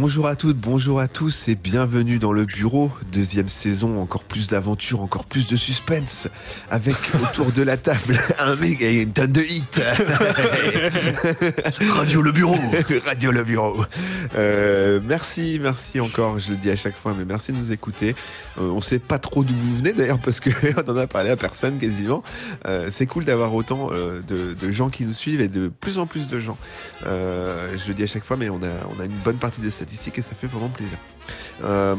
Bonjour à toutes, bonjour à tous et bienvenue dans le bureau. Deuxième saison, encore plus d'aventures, encore plus de suspense. Avec autour de la table un mec et une tonne de hits. Radio le bureau. Radio le bureau. Euh, merci, merci encore, je le dis à chaque fois, mais merci de nous écouter. Euh, on sait pas trop d'où vous venez d'ailleurs parce que on en a parlé à personne quasiment. Euh, c'est cool d'avoir autant de, de, gens qui nous suivent et de plus en plus de gens. Je le dis à chaque fois, mais on a, on a une bonne partie des statistiques et ça fait vraiment plaisir. Euh,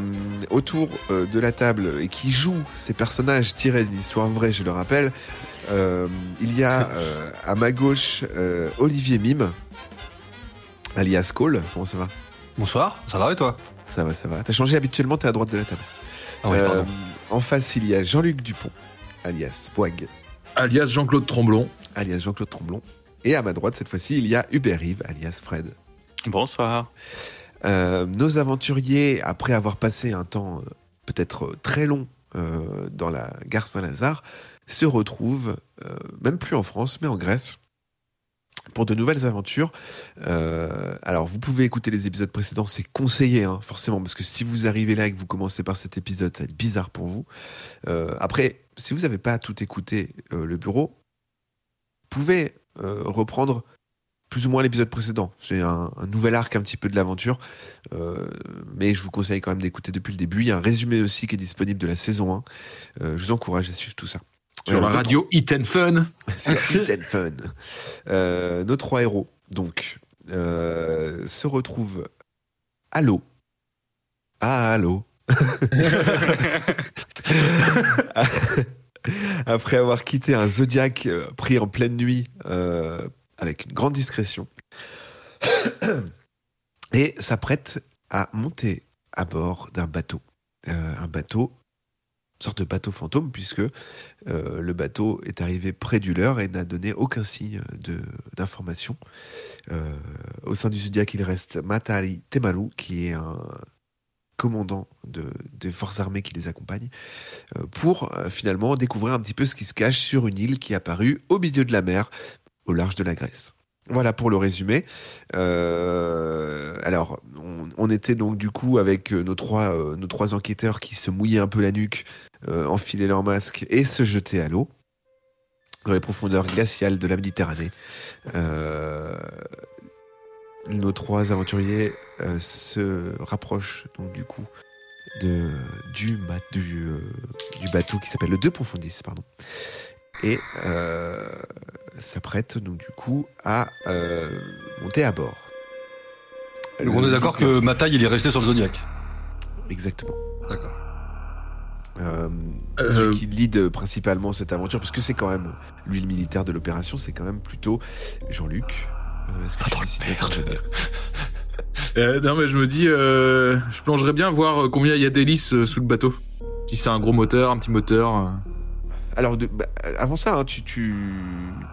autour euh, de la table et qui joue ces personnages tirés d'une histoire vraie, je le rappelle, euh, il y a euh, à ma gauche euh, Olivier Mime, alias Cole. Comment ça va? Bonsoir, ça va et toi? Ça va, ça va. T'as changé habituellement, t'es à droite de la table. Ah oui, Euh, en face, il y a Jean-Luc Dupont, alias Boag, alias Jean-Claude Tromblon. alias Jean-Claude Tremblon. Et à ma droite, cette fois-ci, il y a Hubert Rive, alias Fred. Bonsoir. Euh, nos aventuriers, après avoir passé un temps euh, peut-être euh, très long euh, dans la gare Saint-Lazare, se retrouvent, euh, même plus en France, mais en Grèce, pour de nouvelles aventures. Euh, alors, vous pouvez écouter les épisodes précédents, c'est conseillé, hein, forcément, parce que si vous arrivez là et que vous commencez par cet épisode, ça va être bizarre pour vous. Euh, après, si vous n'avez pas tout écouté euh, le bureau, vous pouvez reprendre plus ou moins l'épisode précédent. C'est un, un nouvel arc un petit peu de l'aventure, euh, mais je vous conseille quand même d'écouter depuis le début. Il y a un résumé aussi qui est disponible de la saison 1. Euh, je vous encourage à suivre tout ça. Sur Euh, la radio Hit and Fun. sur Hit and Fun. Euh, nos trois héros, donc, se retrouvent à l'eau. Ah, à l'eau. Après avoir quitté un zodiaque euh, pris en pleine nuit euh, avec une grande discrétion, et s'apprête à monter à bord d'un bateau. Euh, un bateau, une sorte de bateau fantôme, puisque euh, le bateau est arrivé près du leur et n'a donné aucun signe d'information. Euh, au sein du Zodiac, il reste Matari Temalu, qui est un commandant de, des forces armées qui les accompagne, pour finalement découvrir un petit peu ce qui se cache sur une île qui est apparue au milieu de la mer, au large de la Grèce. Voilà pour le résumé. Euh, alors, on, était donc du coup avec euh, nos trois, euh, nos trois enquêteurs qui se mouillaient un peu la nuque enfiler leur masque et se jeter à l'eau dans les profondeurs glaciales de la Méditerranée. Nos trois aventuriers se rapprochent donc du coup de, du, du, du bateau qui s'appelle le Deux Profondis, pardon, et euh, s'apprêtent donc du coup à euh, monter à bord. Donc on est d'accord que ma taille il est resté sur le Zodiac. Exactement. D'accord. Euh, Euh, qui lead principalement cette aventure, parce que c'est quand même lui le militaire de l'opération, c'est quand même plutôt Jean-Luc. Euh, Est-ce que tu Euh, non, mais je me dis, euh, je plongerais bien voir euh, combien il y a d'hélices euh, sous le bateau. Si c'est un gros moteur, un petit moteur. Alors, de- bah, avant ça, hein, tu, tu,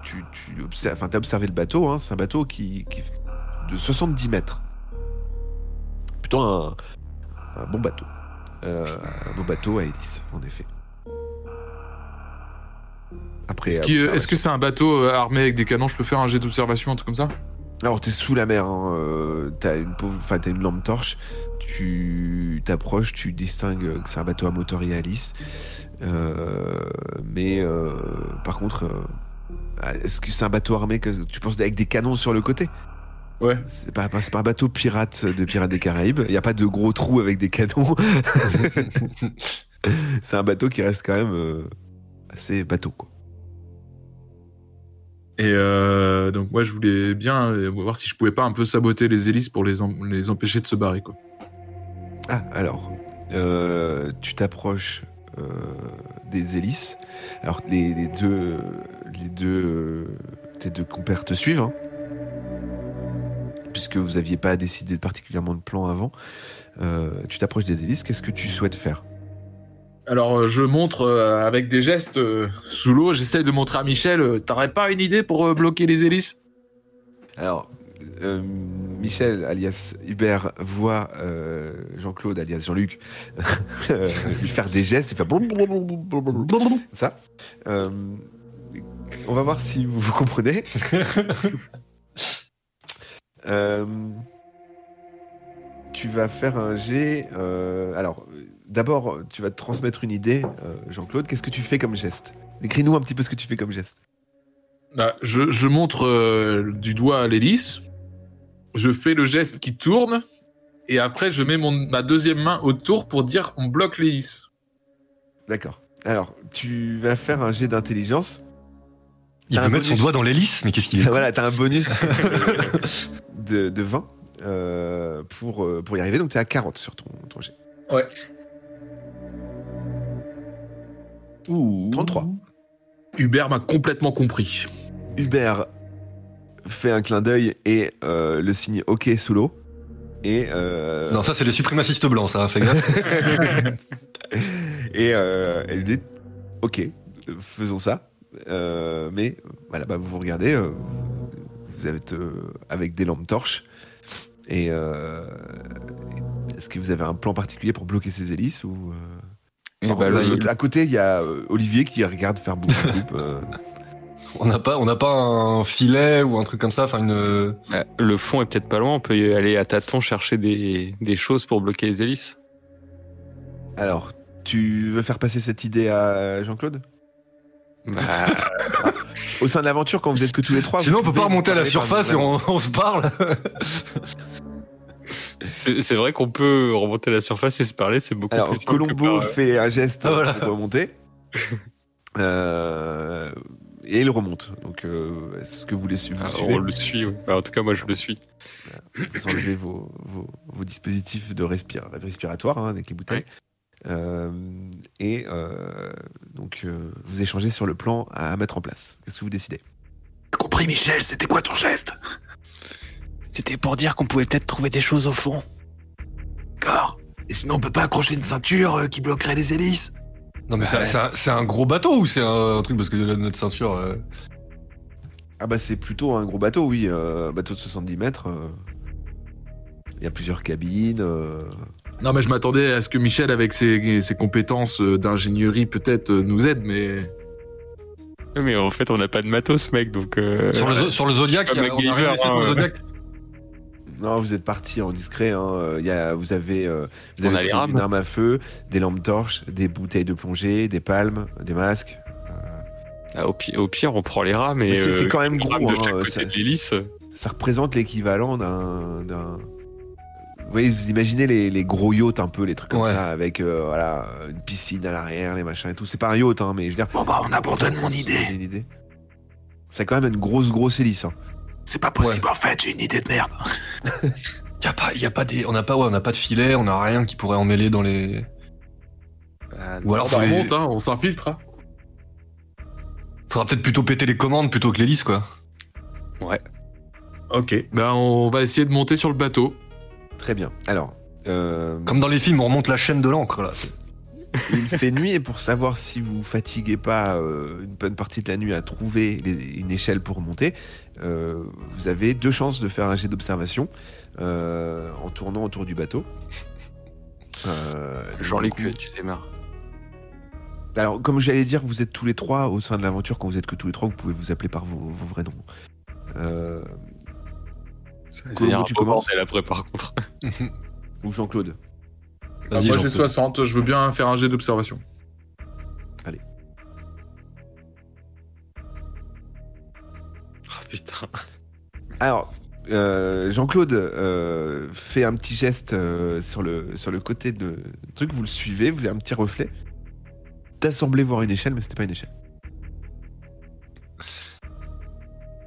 tu, tu observes, enfin, t'as observé le bateau. Hein, c'est un bateau qui, qui de 70 mètres. Plutôt un, un bon bateau. Euh, un beau bateau à hélice, en effet. Après, Est-ce est-ce que c'est un bateau euh, armé avec des canons? Je peux faire un jet d'observation, un truc comme ça? Alors, t'es sous la mer, hein, euh, t'as une, pauvre- enfin, t'as une lampe torche, tu t'approches, tu distingues que c'est un bateau à moteur et à hélice. Euh, mais euh, par contre, euh, est-ce que c'est un bateau armé que tu penses avec des canons sur le côté? Ouais. C'est pas, un bateau pirate de Pirates des Caraïbes, il n'y a pas de gros trous avec des canons. c'est un bateau qui reste quand même euh, assez bateau, quoi. Et euh, donc, moi, je voulais bien euh, voir si je pouvais pas un peu saboter les hélices pour les, em- les empêcher de se barrer, quoi. Ah, alors, euh, tu t'approches des hélices. Alors, les, deux, compères te suivent, hein, puisque vous aviez pas décidé particulièrement de plan avant. Tu t'approches des hélices. Qu'est-ce que tu souhaites faire? Alors, euh, je montre euh, avec des gestes euh, sous l'eau, j'essaie de montrer à Michel, t'aurais pas une idée pour bloquer les hélices? Alors, euh, Michel, alias Hubert, voit euh, Jean-Claude, alias Jean-Luc, lui faire des gestes, il fait ça. Euh, on va voir si vous, vous comprenez. Euh, tu vas faire un jet. euh, alors, euh, d'abord, tu vas te transmettre une idée, euh, Jean-Claude. Qu'est-ce que tu fais comme geste? Écris-nous un petit peu ce que tu fais comme geste. Bah, je, je montre euh, du doigt à l'hélice. Je fais le geste qui tourne. Et après, je mets mon, ma deuxième main autour pour dire on bloque l'hélice. D'accord. Alors, tu vas faire un jet d'intelligence. Il veut mettre son doigt dans l'hélice, mais qu'est-ce qu'il est voilà, t'as un bonus de, de 20 euh, pour, euh, pour y arriver. Donc, t'es à 40 sur ton, ton jet. Ouais. Ouh. 33. Hubert m'a complètement compris. Hubert fait un clin d'œil et euh, le signe OK sous l'eau. Et, euh, Non, ça c'est des suprémacistes blancs, ça, fais gaffe. et euh, elle dit OK, faisons ça. Euh, mais voilà, bah, vous vous regardez, euh, vous êtes euh, avec des lampes torches. Et euh, est-ce que vous avez un plan particulier pour bloquer ces hélices ou euh, Et alors, bah, là, le- À côté, il y a euh, Olivier qui regarde faire beaucoup de euh. on n'a pas, on n'a pas un filet ou un truc comme ça, enfin une. le fond est peut-être pas loin. On peut y aller à tâtons chercher des, des choses pour bloquer les hélices. Alors, tu veux faire passer cette idée à Jean-Claude? Bah, Au sein de l'aventure, quand vous êtes que tous les trois. Sinon, on peut pas remonter à la surface et on, on se parle. c'est vrai qu'on peut remonter à la surface et se parler. C'est beaucoup Alors, plus Colombo par, euh, fait un geste Ah, voilà. pour remonter. Euh, et il remonte. Donc, euh, est-ce que vous, les, vous ah, suivez on le suit. oui. Bah, en tout cas, moi, je le suis. Vous enlevez vos, vos, vos dispositifs de respira- respiratoire hein, avec les bouteilles. Et euh, donc, euh, vous échangez sur le plan à mettre en place. Qu'est-ce que vous décidez? Compris, Michel, c'était quoi ton geste? C'était pour dire qu'on pouvait peut-être trouver des choses au fond. D'accord. Et sinon, on peut pas accrocher une ceinture euh, qui bloquerait les hélices Non, mais c'est- c'est un, c'est un gros bateau ou c'est un, un truc parce que notre ceinture. euh, Ah bah c'est plutôt un gros bateau, oui. euh, bateau de 70 mètres. euh, Il y a plusieurs cabines. Non, mais je m'attendais à ce que Michel, avec ses, ses compétences euh, d'ingénierie, peut-être euh, nous aide, mais. Oui, Mais en fait, on n'a pas de matos, mec. Donc, euh, Sur, le, sur le Zodiac, il y a- on a le hein. Zodiac. Non, vous êtes parti en discret. Hein. Il y a, vous avez, euh, vous On avez a les pris rames. une arme à feu, des lampes torches, des bouteilles de plongée, des palmes, des masques. ah, au, pi- au pire, on prend les rames et. Mais c'est- euh, quand même gros, rame de hein, chaque côté ça- de. Ça représente l'équivalent d'un, d'un- Vous voyez, vous imaginez les, les gros yachts un peu, les trucs comme Ouais. ça, avec euh, voilà une piscine à l'arrière, les machins et tout. C'est pas un yacht, hein, mais je veux dire. Bon, bah, on abandonne mon idée. une idée. C'est quand même une grosse grosse hélice. hein. C'est pas possible, en fait, j'ai une idée de merde. Y a pas, y a pas des, on n'a pas, ouais, on n'a pas de filet, on n'a rien qui pourrait emmêler dans les. Bah, Ou alors, on faut les- remonte, hein, on s'infiltre. hein. faudra peut-être plutôt péter les commandes plutôt que l'hélice, quoi. Ok, ben on va essayer de monter sur le bateau. Très bien. Alors, euh, Comme dans les films, on remonte la chaîne de l'encre, là. il fait nuit et pour savoir si vous fatiguez pas euh, une bonne partie de la nuit à trouver les- une échelle pour monter, euh, vous avez deux chances de faire un jet d'observation euh, en tournant autour du bateau. Euh, Jean-Luc, coup- tu démarres. Alors, comme j'allais dire, vous êtes tous les trois au sein de l'aventure. Quand vous êtes que tous les trois, vous pouvez vous appeler par vos, vos vrais noms. Euh, Tu commences bordel après, par contre. ou Jean-Claude. Ah, moi, j'ai Jean-Claude. 60, je veux bien faire un jet d'observation. Oh putain. Alors, euh, Jean-Claude euh, fait un petit geste euh, sur, le, sur le côté de truc. Vous le suivez, vous avez un petit reflet? T'as semblé voir une échelle, mais c'était pas une échelle.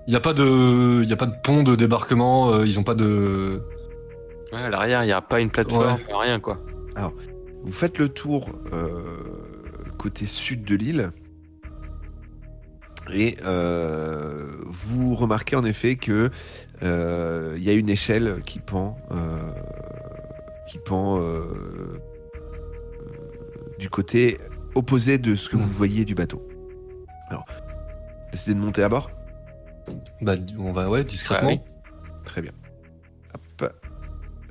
Y a pas de, y a pas de pont de débarquement, euh, ils ont pas de. Ouais, à l'arrière, il n'y a pas une plateforme, rien, quoi. Vous faites le tour euh, côté sud de l'île. Et euh, vous remarquez en effet que euh, il y a une échelle qui pend, euh, qui pend du côté opposé de ce que vous voyez du bateau. Alors, décidez de monter à bord. Bah, on va, ouais, discrètement. Ah oui. Très bien. Hop.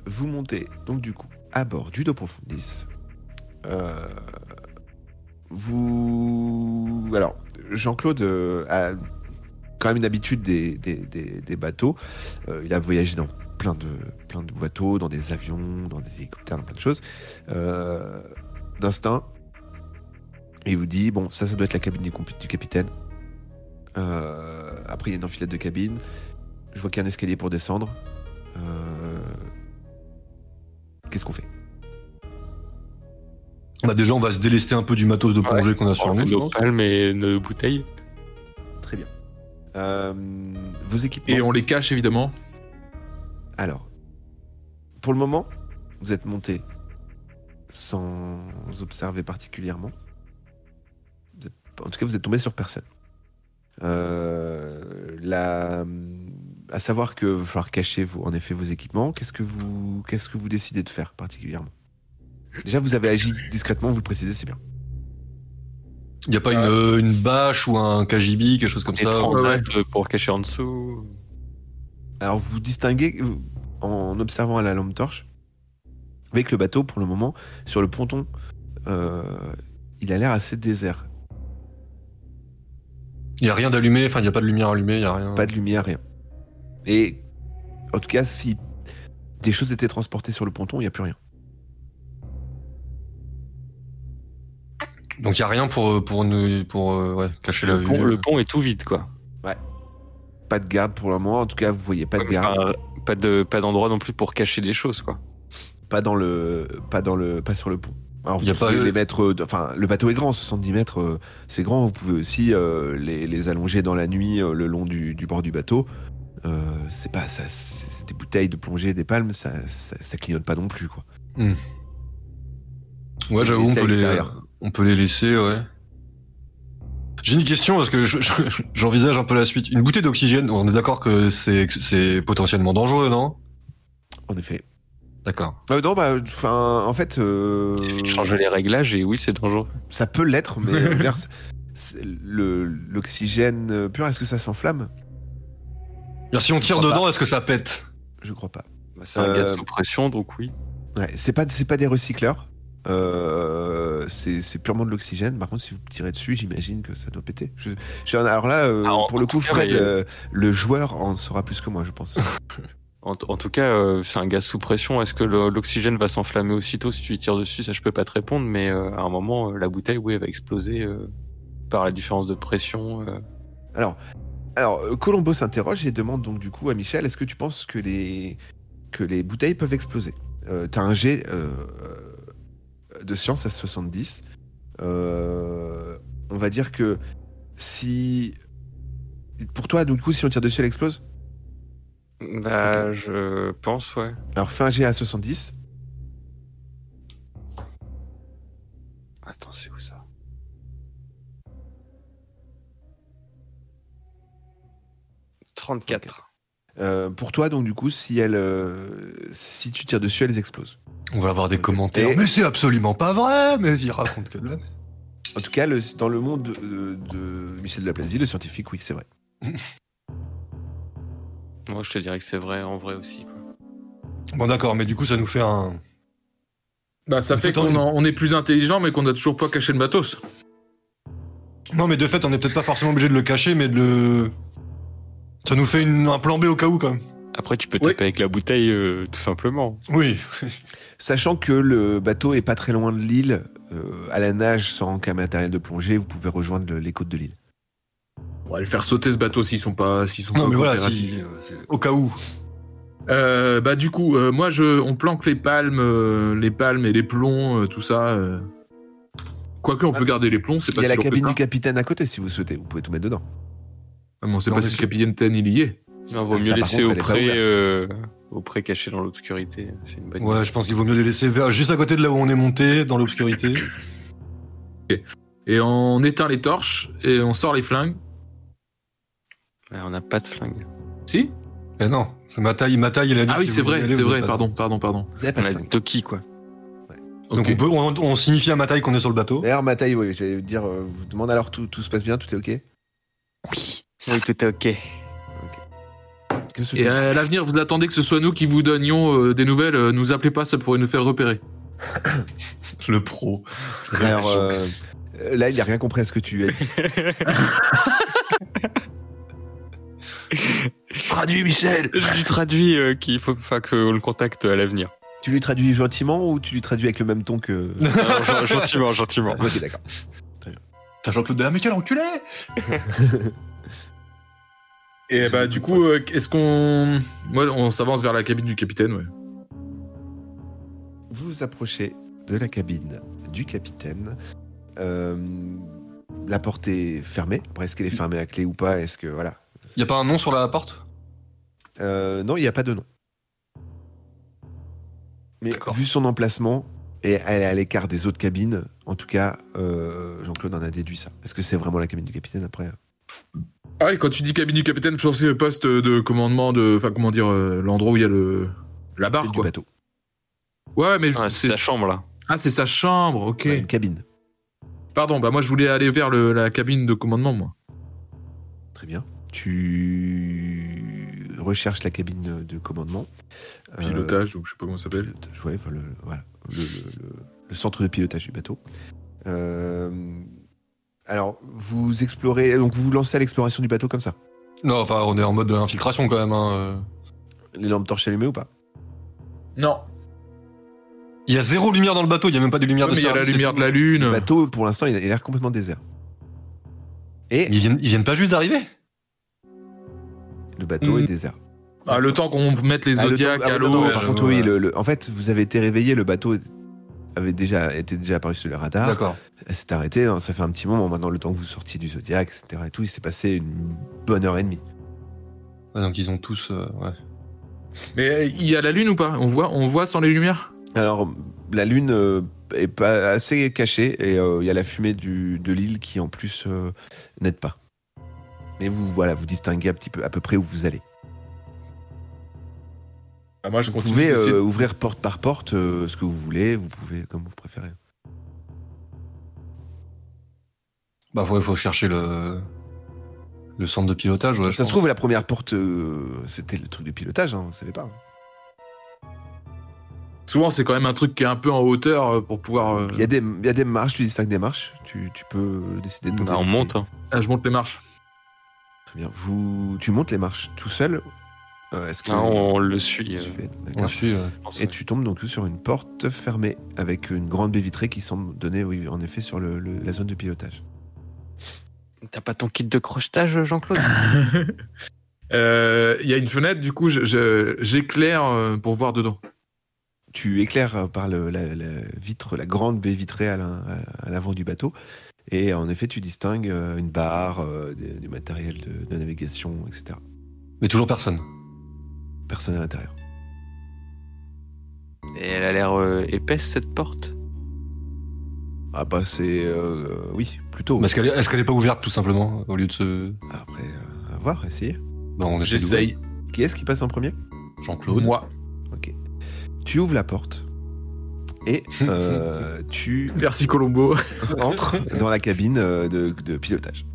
Vous montez donc du coup à bord du Do Profundis. Euh, vous. Alors, Jean-Claude euh, a quand même une habitude des, des, des- des bateaux. Euh, il a voyagé dans plein de, plein de bateaux, dans des avions, dans des hélicoptères, dans plein de choses. Euh, D'instinct, il vous dit bon, ça, ça doit être la cabine du, du capitaine. Euh, après, il y a une enfilade de cabine. Je vois qu'il y a un escalier pour descendre. Euh, Qu'est-ce qu'on fait? Bah déjà, on va se délester un peu du matos de plongée qu'on a sur nous, nos palmes et nos bouteilles. Très bien. Euh, vos équipements. Et on les cache évidemment. Alors, pour le moment, vous êtes monté sans observer particulièrement. En tout cas, vous êtes tombé sur personne. Euh, la- à savoir que va falloir cacher vos, en effet vos équipements. Qu'est-ce que vous, qu'est-ce que vous décidez de faire particulièrement? Déjà, vous avez agi discrètement. Vous le précisez, c'est bien. Il y a pas une, euh, une bâche ou un KGB, quelque chose comme ça. euh, pour cacher en dessous. Alors, vous distinguez en observant à la lampe torche, avec le bateau pour le moment sur le ponton, euh, il a l'air assez désert. Il y a rien d'allumé, enfin il y a pas de lumière allumée, il y a rien. Pas de lumière, rien. Et en tout cas, si des choses étaient transportées sur le ponton, il n'y a plus rien. Donc il y a rien pour pour nous pour euh, ouais, cacher la Le vue. pont, le pont est tout vide, quoi. Pas de garde pour le moment. En tout cas, vous voyez pas de garde. Enfin, pas de pas d'endroit non plus pour cacher des choses, quoi. Pas dans le, pas dans le, pas sur le pont. Alors, vous Y a pouvez pas- les mettre, de- enfin, le bateau est grand, 70 mètres, euh, c'est grand. Vous pouvez aussi euh, les, les allonger dans la nuit euh, le long du, du bord du bateau. Euh, c'est pas ça, c'est des bouteilles de plongée, des palmes, ça, ça, ça clignote pas non plus, quoi. Ouais, j'avoue, on peut les on peut les laisser, ouais. J'ai une question parce que je- je- j'envisage un peu la suite. Une bouteille d'oxygène, on est d'accord que c'est potentiellement dangereux, non? En effet. D'accord. Euh, non, bah, enfin, en fait, euh, Il suffit de changer les réglages et oui, c'est dangereux. ça peut l'être, mais euh, l'oxygène euh, pur, est-ce que ça s'enflamme? Si on tire dedans, est-ce que ça pète? Je crois pas. Bah, c'est un Euh, gaz sous pression, donc oui. Ouais, c'est pas, c'est pas des recycleurs. Euh, c'est purement de l'oxygène. Par contre, si vous tirez dessus, j'imagine que ça doit péter. Je, je- alors là, euh, Ah, pour le coup, Fred, euh, le joueur, en saura plus que moi, je pense. En, tout cas, euh, c'est un gaz sous pression. Est-ce que l'oxygène va s'enflammer aussitôt si tu y tires dessus? Ça, je peux pas te répondre, mais euh, à un moment, euh, la bouteille, oui, elle va exploser par la différence de pression. Alors, Colombo s'interroge et demande donc du coup à Michel est-ce que tu penses que les, que les bouteilles peuvent exploser? T'as un jet de science à 70. Euh, on va dire que si. Pour toi, du coup, si on tire dessus, elle explose? Bah, je pense, ouais. Alors, fais un à 70. Attends, c'est où ça? 34. Euh, pour toi, donc, du coup, si, elle, euh, si tu tires dessus, elles explosent. On va avoir des commentaires. Et- Mais c'est absolument pas vrai, mais il raconte que de la merde. En tout cas, le- dans le monde de, de- de Michel Laplasie, le scientifique, oui, c'est vrai. Moi, je te dirais que c'est vrai, en vrai aussi. Quoi. Bon d'accord, mais du coup ça nous fait un. Bah, ça fait qu'on tendre- en- on est plus intelligent, mais qu'on a toujours pas caché le matos. Non mais de fait on n'est peut-être pas forcément obligé de le cacher, mais de le. Ça nous fait une- un plan B au cas où quand même. Après, tu peux Oui. taper avec la bouteille, euh, tout simplement. Oui. Sachant que le bateau est pas très loin de l'île, euh, à la nage, sans aucun matériel de plongée, vous pouvez rejoindre le- les côtes de l'île. On va le faire sauter ce bateau s'ils sont pas, s'ils sont Non pas mais voilà, si, euh, au cas où. Euh, bah du coup, euh, moi je, on planque les palmes, euh, les palmes et les plombs, euh, tout ça. euh. Quoique on Ah. peut garder les plombs, c'est Il pas y a la cabine ça. du capitaine à côté si vous souhaitez, vous pouvez tout mettre dedans. Ah, mais on sait Non, pas si le capitaine il y est. Non, vaut Ça, mieux par laisser contre, au euh, près caché dans l'obscurité. C'est une bonne Ouais, je pense qu'il vaut mieux les laisser vers, juste à côté de là où on est monté, dans l'obscurité. Et on éteint les torches et on sort les flingues. Ouais, on n'a pas de flingue. Si Mais non, c'est ma taille, ma taille, il a dit. Ah oui, si c'est vrai, c'est vrai. Pardon, pardon, pardon. Vous avez pas On de a flingue. Toki, quoi. Donc on, peut, on, on signifie à ma taille qu'on est sur le bateau. D'ailleurs, ma taille, oui, j'allais dire, euh, vous demandez alors tout, tout se passe bien, tout est ok Oui, tout est ok. Que Et à l'avenir, vous attendez que ce soit nous qui vous donnions euh, des nouvelles. euh, nous appelez pas, ça pourrait nous faire repérer. Le pro. Alors, euh, euh, là, il a rien compris à ce que tu as dit. traduis, Michel Je lui traduis euh, qu'il faut qu'on le contacte à l'avenir. Tu lui traduis gentiment ou tu lui traduis avec le même ton que. Alors, gen- gentiment, gentiment. ok, d'accord. T'as Jean-Claude Deha, mais quel enculé Et bah, du coup, euh, est-ce qu'on. Moi, on s'avance vers la cabine du capitaine, ouais. Vous vous approchez de la cabine du capitaine. Euh, la porte est fermée. Après, est-ce qu'elle est fermée à clé ou pas? Est-ce que voilà Y a pas un nom sur la porte? Euh, Non, il n'y a pas de nom. Mais vu son emplacement et elle est à l'écart des autres cabines, en tout cas, euh, Jean-Claude en a déduit ça. Est-ce que c'est vraiment la cabine du capitaine après? Ah oui, quand tu dis cabine du capitaine, je pensais poste de commandement de. Enfin, comment dire, euh, l'endroit où il y a le. La barre, C'est du bateau. Ouais, mais je- Ah, c'est c'est sa chambre là. Ah, c'est sa chambre, ok. Ouais, une cabine. Pardon, bah moi je voulais aller vers le- la cabine de commandement, moi. Très bien. Tu recherches la cabine de commandement. Euh, Pilotage, ou je sais pas comment ça s'appelle. ouais, enfin, le, voilà, le, le- le- le centre de pilotage du bateau. Euh, alors, vous explorez, donc vous vous lancez à l'exploration du bateau comme ça? Non, enfin, on est en mode infiltration quand même. Hein. Les lampes torches allumées ou pas? Non, Il y a zéro lumière dans le bateau, il y a même pas de lumière Ouais, de mais il y a la lumière de la lune. Le bateau, pour l'instant, il a il a l'air complètement désert. Et Ils viennent, ils viennent pas juste d'arriver? Le bateau Mm. est désert. Ah, le temps qu'on mette les Ah, le zodiacs ah, à l'eau. par contre, oui, ouais. le- le- en fait, vous avez été réveillé, le bateau avait déjà été déjà apparu sur le radar. D'accord. Elle s'est arrêtée, hein, ça fait un petit moment maintenant, le temps que vous sortiez du Zodiac, etc. Et tout, il s'est passé une bonne heure et demie. Ouais, donc ils ont tous. euh, ouais. Mais il y a la lune ou pas? On voit, on voit sans les lumières? Alors, la lune euh, est pas assez cachée et euh, il y a la fumée du, de l'île qui en plus euh, n'aide pas. Mais vous, voilà, vous distinguez un petit peu à peu près où vous allez. Ah, Moi je Vous pouvez euh, ouvrir porte par porte euh, ce que vous voulez, vous pouvez comme vous préférez. Bah, ouais, faut chercher le. Le centre de pilotage, ouais. je ça se pense. trouve, la première porte, euh, c'était le truc de pilotage, hein, vous savez pas. Souvent c'est quand même un truc qui est un peu en hauteur pour pouvoir. Il y, a des, il y a des marches, tu distingues des marches, tu, tu peux décider de monter. Bah, on monte. hein. Ah, je monte les marches. Très bien. Vous, tu montes les marches tout seul Euh, Est-ce que Ah, on le suit. euh, Tu fais- On D'accord. suit, ouais. je pense, Et tu tombes donc sur une porte fermée avec une grande baie vitrée qui semble donner, oui, en effet, sur le- le- la zone de pilotage. T'as pas ton kit de crochetage, Jean-Claude? Euh, Il y a une fenêtre, du coup je- je- j'éclaire pour voir dedans. Tu éclaires par le- la, la vitre, la grande baie vitrée à l'in- à à l'avant du bateau. Et en effet, tu distingues euh, une barre, euh, des- du matériel de, de navigation, etc. Mais toujours personne. Personne à l'intérieur. Et elle a l'air euh, épaisse, cette porte? Ah bah c'est... euh, oui, plutôt. Mais Est-ce qu'elle est, est-ce qu'elle est pas ouverte tout simplement au lieu de se. Après, euh, à voir, essayer. Bah, on J'essaye. Qui est-ce qui passe en premier? Jean-Claude. Moi. Ok. Tu ouvres la porte. Et euh, tu Merci Colombo. entres dans la cabine euh, de, de pilotage.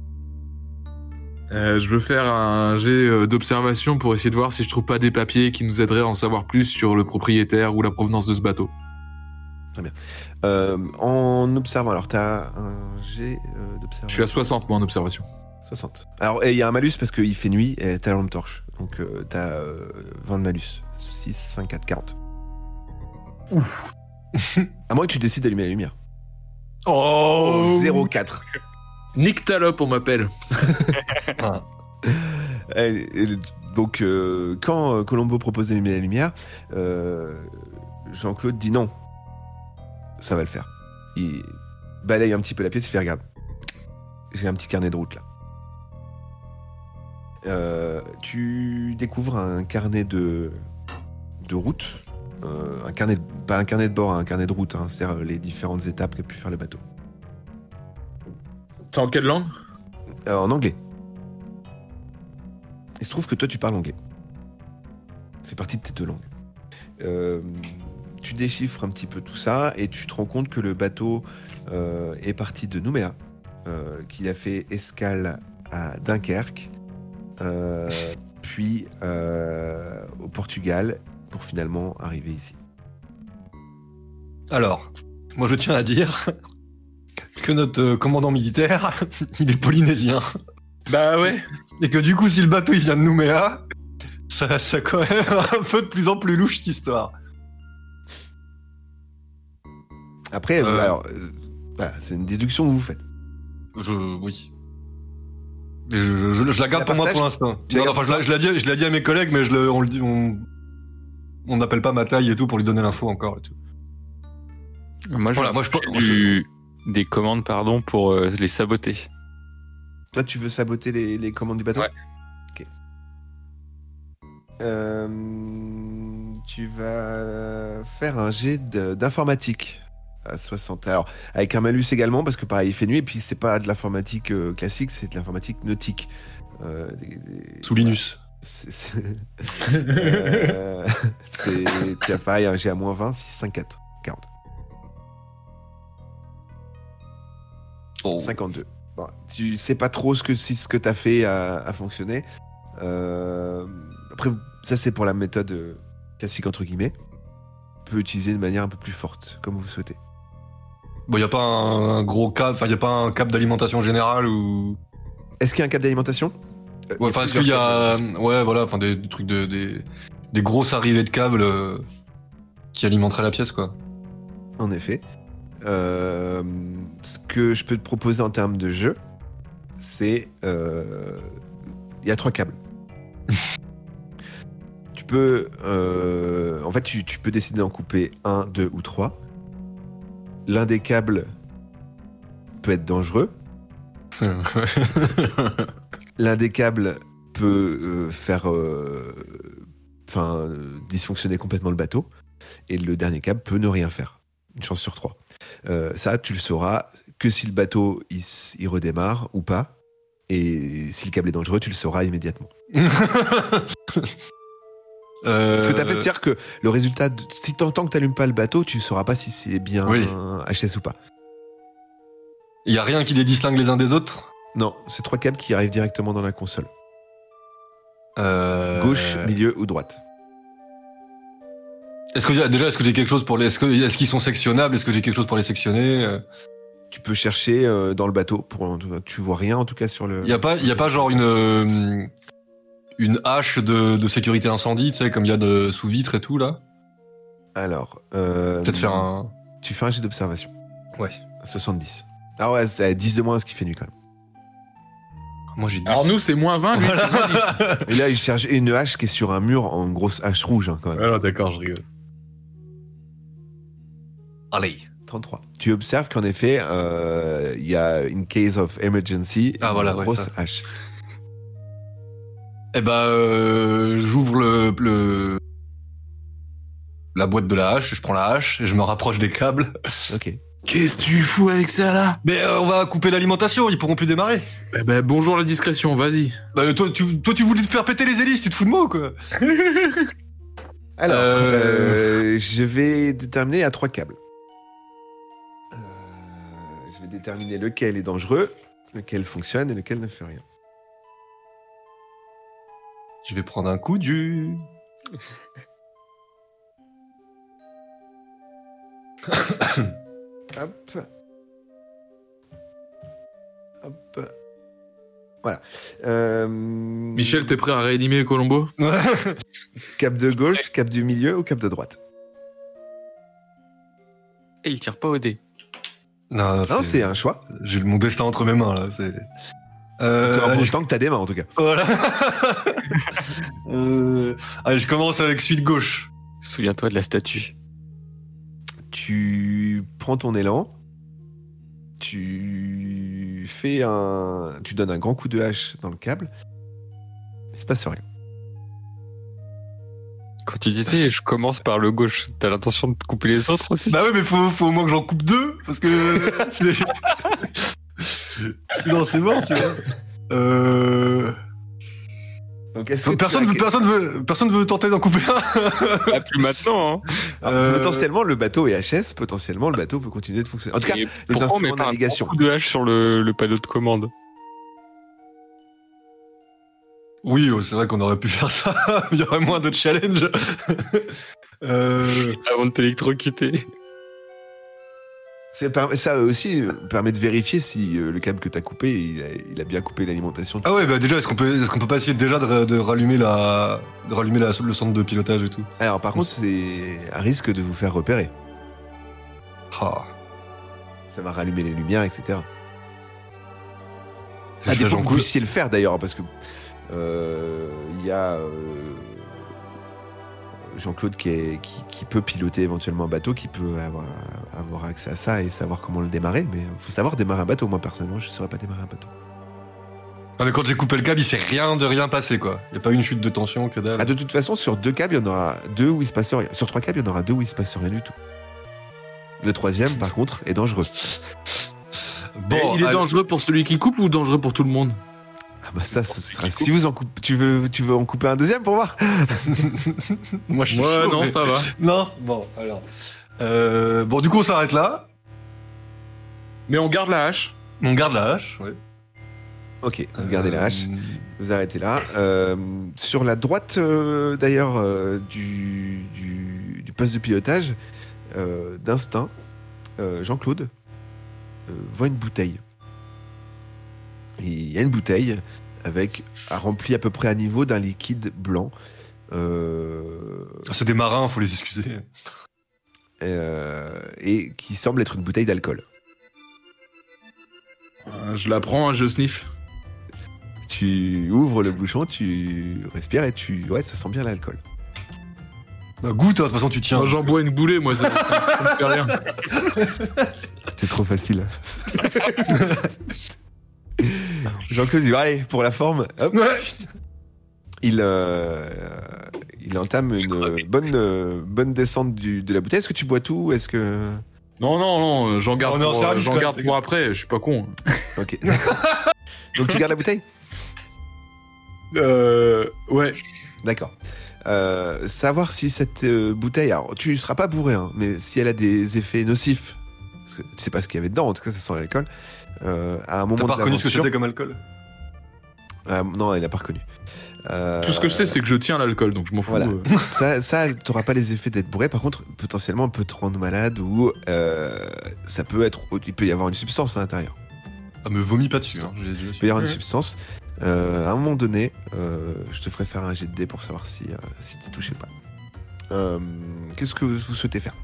Euh, je veux faire un jet d'observation pour essayer de voir si je trouve pas des papiers qui nous aideraient à en savoir plus sur le propriétaire ou la provenance de ce bateau. Euh, en observant, alors t'as un euh, d'observation. Je suis à 60 moi en observation. 60. Alors, et il y a un malus parce qu'il fait nuit et t'as la lampe torche. Donc, euh, t'as euh, 20 de malus. 6, 5, 4, 40. Ouf. à moins que tu décides d'allumer la lumière. Oh 0, 4. Nick Talop on m'appelle. Et- et donc, euh, quand euh, Colombo propose d'allumer la lumière, euh, Jean-Claude dit non. Ça va le faire. Il balaye un petit peu la pièce, il fait regarde. J'ai un petit carnet de route là. Euh, tu découvres un carnet de, de route. Euh, un carnet, de- pas un carnet de bord, un carnet de route. Hein, c'est-à-dire les différentes étapes qu'a pu faire le bateau. C'est en quelle langue? Euh, en anglais. Il se trouve que toi, tu parles anglais. Ça fait partie de tes deux langues. Euh, tu déchiffres un petit peu tout ça et tu te rends compte que le bateau euh, est parti de Nouméa, euh, qu'il a fait escale à Dunkerque, euh, puis euh, au Portugal pour finalement arriver ici. Alors, moi je tiens à dire que notre euh, commandant militaire, il est polynésien. Bah ouais. Et que du coup, si le bateau il vient de Nouméa, Ça, ça quand même un peu de plus en plus louche cette histoire. Après, Euh. alors, euh, voilà, c'est une déduction que vous faites. Je, oui. Je, je, je- je la garde La pour moi pour l'instant. La Enfin, je, la- dit, je l'ai dit à mes collègues, mais je le, on le dit, on, on n'appelle pas ma taille et tout pour lui donner l'info encore et tout. Moi, je Voilà, moi, je pense- du- des commandes, pardon, pour euh, les saboter. Toi, tu veux saboter les, les commandes du bateau Ouais. Ok. Euh, tu vas faire un jet d'informatique à 60. Alors, avec un malus également, parce que pareil, il fait nuit, et puis c'est pas de l'informatique euh, classique, c'est de l'informatique nautique. Euh, des- des- Sous Linus. C'est- Euh, c'est- tu as pareil, jet à moins 20, 6, 5, 4, 40. Oh. 52. Bon, tu sais pas trop ce que si ce que t'as fait a, a fonctionné. Euh, après, ça c'est pour la méthode euh, classique entre guillemets. Tu peux utiliser de manière un peu plus forte, comme vous souhaitez. Bon, y a pas un, un gros cap, enfin, y a pas un cap d'alimentation générale ou? Est-ce qu'il y a un cap d'alimentation? Ouais, enfin, est-ce qu'il y a. Ouais, voilà, enfin, des, des trucs de. Des, des grosses arrivées de câbles euh, qui alimenteraient la pièce, quoi. En effet. Euh, ce que je peux te proposer en termes de jeu, c'est. euh, Il y a trois câbles. tu peux. euh, en fait, tu, tu peux décider d'en couper un, deux ou trois. L'un des câbles peut être dangereux. L'un des câbles peut euh, faire. euh, Enfin, dysfonctionner complètement le bateau. Et le dernier câble peut ne rien faire. Une chance sur trois. Euh, ça, tu le sauras que si le bateau il, il redémarre ou pas. Et si le câble est dangereux, tu le sauras immédiatement. Euh, Ce que tu as fait, c'est-à-dire que le résultat, de- si tant que tu n'allumes pas le bateau, tu ne sauras pas si c'est bien Oui. HS ou pas. Y a rien qui les distingue les uns des autres? Non, c'est trois câbles qui arrivent directement dans la console. Euh, Gauche, milieu ou droite. Est-ce que déjà est-ce que j'ai quelque chose pour les est-ce qu'ils sont sectionnables? Est-ce que j'ai quelque chose pour les sectionner? Euh, Tu peux chercher euh, dans le bateau. Pour, tu vois rien en tout cas sur le. y a pas y a pas genre une une hache de, de sécurité incendie tu sais comme il y a de sous vitre et tout là? Alors. euh, peut-être faire un Tu fais un jet d'observation. Ouais. À 70. Ah ouais, c'est à 10 de moins ce qui fait nuit quand même. Moi j'ai 10. Alors nous, c'est moins 20, lui, c'est moins 10. Et là, il cherche une hache qui est sur un mur en grosse hache rouge hein, quand même. Alors d'accord, je rigole. allez 33. Tu observes qu'en effet, euh, il y a une case of emergency, Ah, une voilà, ouais, grosse ça. hache. Eh ben, euh, j'ouvre le, le- la boîte de la hache, je prends la hache et je me rapproche des câbles. Ok. Qu'est-ce que tu fous avec ça là? Mais euh, on va couper l'alimentation, ils pourront plus démarrer. Eh ben bonjour la discrétion, vas-y. Bah, toi, tu, toi, tu voulais te faire péter les hélices, tu te fous de moi ou quoi? Alors, Euh. euh, je vais déterminer à trois câbles. Euh, je vais déterminer lequel est dangereux, lequel fonctionne et lequel ne fait rien. Je vais prendre un coup du. Hop. Hop. Voilà. Euh, Michel, t'es prêt à réanimer Colombo Cap de gauche, cap du milieu ou cap de droite? Et il tire pas au dé. non, Non, c'est un choix. J'ai mon destin entre mes mains là. C'est. Euh, allez, temps que t'as des mains en tout cas. Voilà. Euh, allez, je commence avec celui de gauche. Souviens-toi de la statue. Tu prends ton élan, tu fais un, tu donnes un grand coup de hache dans le câble. Il se passe rien. Quand tu disais je commence par le gauche, t'as l'intention de couper les autres aussi? Bah ouais, mais faut, faut au moins que j'en coupe deux, parce que sinon c'est mort, tu vois. Euh... Donc est-ce que Personne, as- veut, personne veut, personne veut tenter d'en couper un. Ah, plus maintenant, hein Alors, Euh, Potentiellement le bateau est HS, potentiellement le bateau peut continuer de fonctionner. En tout cas, Et les instruments met de navigation. de hache sur le, le panneau de commande? Oui, oh, c'est vrai qu'on aurait pu faire ça. Il y aurait moins de challenge. euh... avant de t'électrocuter. Ça aussi euh, permet de vérifier si euh, le câble que t'as coupé, il a, il a bien coupé l'alimentation. Ah ouais, bah déjà, est-ce qu'on peut, qu'on peut pas essayer déjà de, de rallumer la, de rallumer la, le centre de pilotage et tout? Alors par contre, c'est un risque de vous faire repérer. Ah. Ça va rallumer les lumières, etc. À défaut que Jean vous puissiez le faire d'ailleurs, parce que euh, il y a euh, Jean-Claude qui, est- qui, qui peut piloter éventuellement un bateau, qui peut avoir, avoir accès à ça et savoir comment le démarrer. Mais il faut savoir démarrer un bateau. Moi personnellement, je ne saurais pas démarrer un bateau. Ah, mais quand j'ai coupé le câble, il s'est rien de rien passé, quoi. Y a pas eu une chute de tension, que dalle. Ah, de toute façon, sur deux câbles, il y en aura deux où il se passe rien. Sur trois câbles, il y en aura deux où il se passe rien du tout. Le troisième, par contre, est dangereux. Il est allez. dangereux pour celui qui coupe ou dangereux pour tout le monde? Bah ça, ce sera. Si vous en coupez, tu veux, tu veux en couper un deuxième pour voir Moi, je suis Ouais, chaud, non, mais- ça va. Non, bon, alors. Euh, bon, du coup, on s'arrête là. Mais on garde la hache. On garde la hache. Ouais. Ok, vous gardez la hache. Euh, Vous arrêtez là. Euh, sur la droite, euh, d'ailleurs, euh, du, du, du poste de pilotage, euh, d'instinct, euh, Jean-Claude euh, voit une bouteille. Et il y a une bouteille avec à remplie à peu près à niveau d'un liquide blanc. Euh, C'est des marins, faut les excuser. euh, et qui semble être une bouteille d'alcool. Euh, Je la prends, je sniff. Tu ouvres le bouchon, tu respires et tu. Ouais, ça sent bien l'alcool. Bah, goûte, hein, de toute façon, tu tiens. J'en bois une boulée, moi, ça, ça, ça me fait rien. C'est trop facile. Jean-Claude dit allez, pour la forme, hop, Ouais. il, euh, il entame une bonne, euh, bonne descente du- de la bouteille. Est-ce que tu bois tout Est-ce que. Non, non, non, j'en garde, On est en pour, service, j'en quand garde pour après, je suis pas con. Ok. Donc tu gardes la bouteille? Euh, ouais. D'accord. Euh, savoir si cette euh, bouteille, alors tu seras pas bourré, hein, mais si elle a des effets nocifs, parce que tu sais pas ce qu'il y avait dedans, en tout cas ça sent l'alcool, euh, à un moment T'as pas reconnu ce que c'était comme alcool Ah, non, il a pas reconnu. Euh, Tout ce que je sais, c'est que je tiens l'alcool, donc je m'en fous. Voilà. euh. ça, ça t'auras pas les effets d'être bourré. Par contre, potentiellement, on peut te rendre malade ou euh, ça peut être. Il peut y avoir une substance à l'intérieur. Ah, me vomis pas dessus. Hein. Il peut y avoir une substance. Euh, à un moment donné, euh, je te ferai faire un jet de dés pour savoir si, euh, si t'es touché ou pas. Euh, Qu'est-ce que vous souhaitez faire?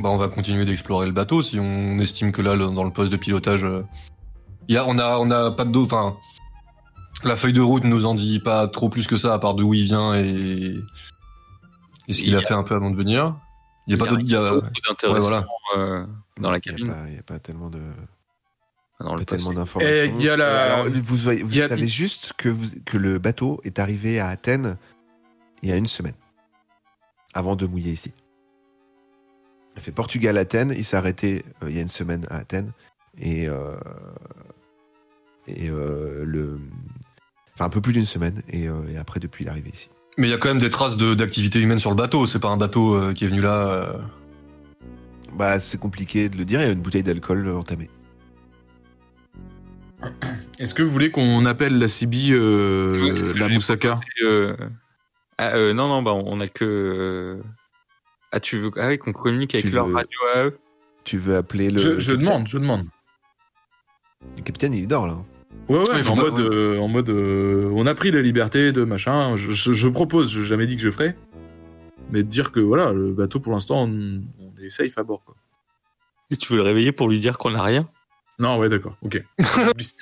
Bah, on va continuer d'explorer le bateau si on estime que là, le- dans le poste de pilotage, euh, il y a, on a, on a pas de dos. Enfin, la feuille de route nous en dit pas trop plus que ça, à part d'où il vient et, et ce qu'il a fait un peu avant de venir. Il y a pas d'autre. il y a- beaucoup d'intéressant ouais, voilà. euh, dans la Il y a cabine. pas- Il n'y a, pas tellement de. Dans le pas tellement d'informations. Et il y a la- Alors, vous voyez- vous il y a- savez juste que, vous- que le bateau est arrivé à Athènes il y a une semaine, avant de mouiller ici. Il a fait Portugal-Athènes, il s'est arrêté euh, il y a une semaine à Athènes, et, euh, et euh, le, enfin un peu plus d'une semaine, et, euh, et après depuis il est arrivé ici. Mais il y a quand même des traces de- d'activité humaine sur le bateau. C'est pas un bateau euh, qui est venu là. euh, Bah c'est compliqué de le dire, il y a une bouteille d'alcool entamée. Est-ce que vous voulez qu'on appelle la euh, que la Moussaka? Euh, ah, euh, non, non, bah, on a que. Euh, Ah, tu veux ah, oui, qu'on communique avec Tu leur veux- radio à eux? Tu veux appeler le. Je, demande, je demande. Le capitaine il dort là. Ouais, ouais, mais faut en, mode, euh, en mode. euh, on a pris la liberté de machin. Je, je- je propose, je n'ai jamais dit que je ferais. Mais de dire que voilà, le bateau pour l'instant, on, on est safe à bord. Quoi. Et tu veux le réveiller pour lui dire qu'on n'a rien? Non, ouais, d'accord, ok. On oublie-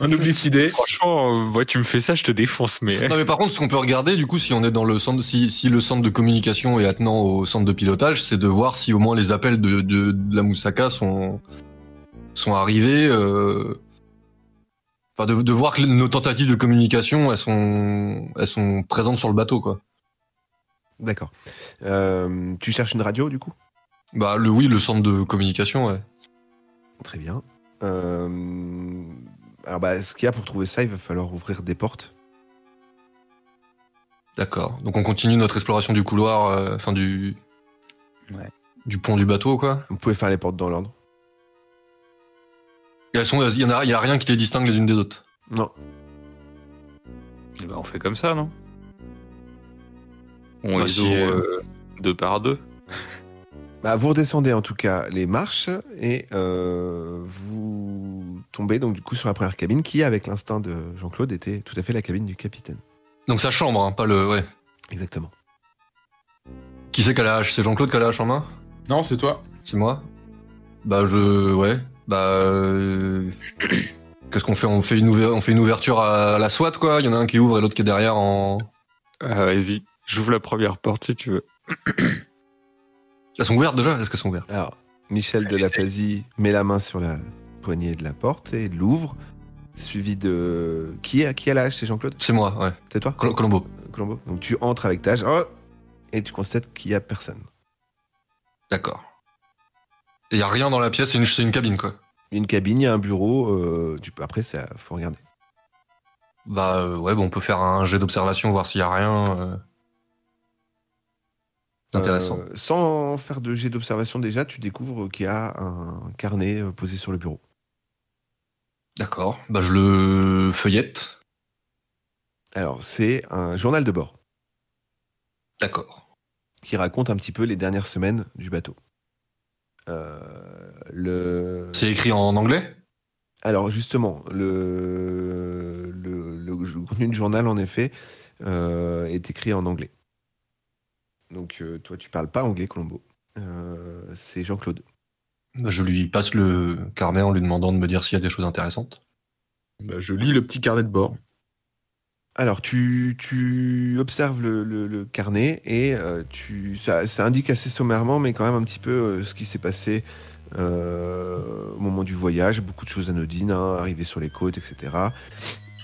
on oublie cette idée. Franchement, euh, moi, tu me fais ça, je te défonce, mais. Non mais par contre, ce qu'on peut regarder, du coup, si on est dans le centre, si, si le centre de communication est attenant au centre de pilotage, c'est de voir si au moins les appels de, de, de la Moussaka sont sont arrivés. euh, Enfin, de, de voir que nos tentatives de communication, elles sont elles sont présentes sur le bateau, quoi. D'accord. Euh, tu cherches une radio du coup? Bah le oui, le centre de communication, ouais. Très bien. Euh, Alors, bah, ce qu'il y a pour trouver ça, il va falloir ouvrir des portes. D'accord. Donc on continue notre exploration du couloir, euh, enfin du Ouais. du pont du bateau, quoi. Vous pouvez faire les portes dans l'ordre. Et il y en a, rien qui les distingue les unes des autres. Non. Eh ben, on fait comme ça, non? On Bah, les si, ouvre euh, deux par deux. Bah, vous redescendez en tout cas les marches et euh, vous tombez donc du coup sur la première cabine qui, avec l'instinct de Jean-Claude, était tout à fait la cabine du capitaine. Donc sa chambre, hein, pas le. Ouais. Exactement. Qui c'est qui a la hache C'est Jean-Claude qui a la hache en main? Non, c'est toi. C'est moi? Bah je. Ouais. Bah. euh, Qu'est-ce qu'on fait? On fait, une ouver- on fait une ouverture à la SWAT, quoi. Il y en a un qui ouvre et l'autre qui est derrière en. Ah, Vas-y, j'ouvre la première porte si tu veux. Elles sont ouvertes déjà Est-ce qu'elles sont ouvertes? Alors, Michel de Lapazie met la main sur la poignée de la porte et l'ouvre, suivi de... Qui a, qui a la hache? C'est Jean-Claude? C'est moi, ouais. C'est toi? Col- Colombo. Colombo Donc tu entres avec ta hache oh et tu constates qu'il n'y a personne. D'accord. Et y a rien dans la pièce, c'est une, cabine, quoi. Une cabine, il y a un bureau, euh, tu peux... après ça faut regarder. Bah euh, ouais, bon, on peut faire un jet d'observation, voir s'il y a rien. euh. Intéressant. Euh, sans faire de jet d'observation déjà, tu découvres qu'il y a un carnet euh, posé sur le bureau. D'accord. Bah je le feuillette. Alors c'est un journal de bord D'accord. qui raconte un petit peu les dernières semaines du bateau. Euh, le... C'est écrit en anglais? Alors justement, le, le, le- le contenu du journal, en effet, euh, est écrit en anglais. Donc euh, toi, tu parles pas anglais, Colombo. Euh, c'est Jean-Claude. Bah, Je lui passe le carnet en lui demandant de me dire s'il y a des choses intéressantes. Bah, je lis le petit carnet de bord. Alors tu, tu observes le, le- le carnet et euh, tu, ça, ça indique assez sommairement, mais quand même un petit peu euh, ce qui s'est passé euh, au moment du voyage. Beaucoup de choses anodines, hein, arrivée sur les côtes, etc.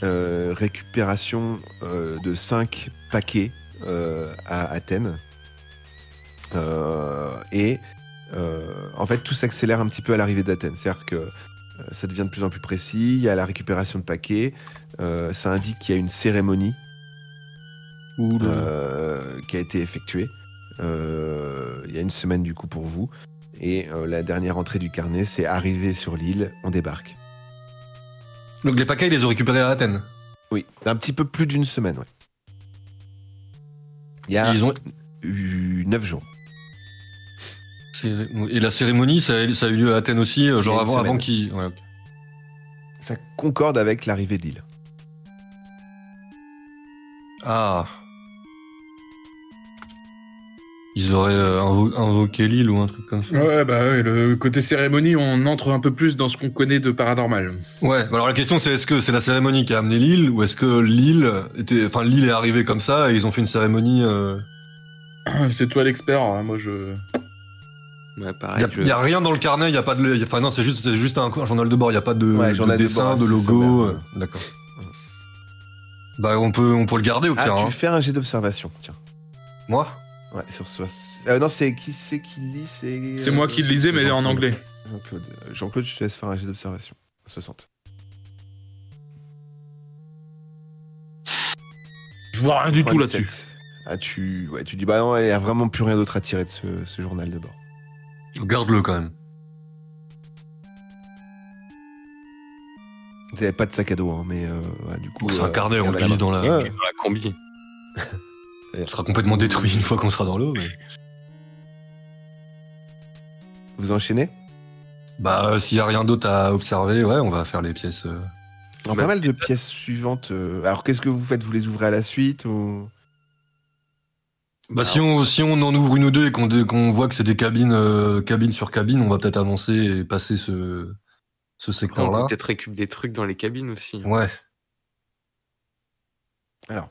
Euh, récupération euh, de 5 paquets euh, à Athènes. Euh, et euh, en fait, tout s'accélère un petit peu à l'arrivée d'Athènes. C'est-à-dire que euh, ça devient de plus en plus précis. Il y a la récupération de paquets. Ça indique qu'il y a une cérémonie qui a été effectuée. Il y a une semaine du coup pour vous. Et euh, la dernière entrée du carnet, c'est arrivé sur l'île, on débarque. Donc les paquets, ils les ont récupérés à Athènes. Oui, un petit peu plus d'une semaine, ouais. Il y a Ils ont... eu 9 jours. Et la cérémonie, ça a, ça a eu lieu à Athènes aussi, euh, genre avant, avant ouais, ok. Ça concorde avec l'arrivée de l'île. Ah. Ils auraient euh, invo- invoqué l'île ou un truc comme ça. Ouais, bah ouais, le côté cérémonie, on entre un peu plus dans ce qu'on connaît de paranormal. Ouais, alors la question c'est est-ce que c'est la cérémonie qui a amené l'île ou est-ce que l'île était, enfin l'île est arrivée comme ça et ils ont fait une cérémonie. Euh... C'est toi l'expert, hein, moi je. Ouais, Y, pareil, a, je- y a rien dans le carnet, y a pas de, y a- enfin non c'est juste c'est juste un, un journal de bord, y a pas de, Ouais, de dessin, bord, de logo. euh, D'accord. Bah on peut on peut le garder au Ah, pire. tu hein. fais un jet d'observation, tiens. Moi? Ouais, sur soix- euh, non, c'est qui c'est qui lit C'est C'est moi qui le lisais, mais en anglais. Jean-Claude. Euh, Jean-Claude, je te laisse faire un jet d'observation. 60. Je vois rien du tout 37. là-dessus. Ah, tu, ouais, tu dis, bah non, il n'y a vraiment plus rien d'autre à tirer de ce, ce journal de bord. Garde-le quand même. Vous n'avez pas de sac à dos, hein, mais euh, ouais, du coup. C'est un euh, carnet, on glisse dans la. Ouais. dans la combi. Il sera complètement détruit une fois qu'on sera dans l'eau. Mais... Vous enchaînez? Bah s'il y a rien d'autre à observer, ouais, on va faire les pièces. euh. Alors, Pas mal de pièces suivantes. euh, Alors, qu'est-ce que vous faites? Vous les ouvrez à la suite ou... Bah si on si on en ouvre une ou deux et qu'on voit que c'est des cabines euh, cabine sur cabine, on va peut-être avancer et passer ce ce Après, on peut-être récupérer des trucs dans les cabines aussi. Ouais. Alors,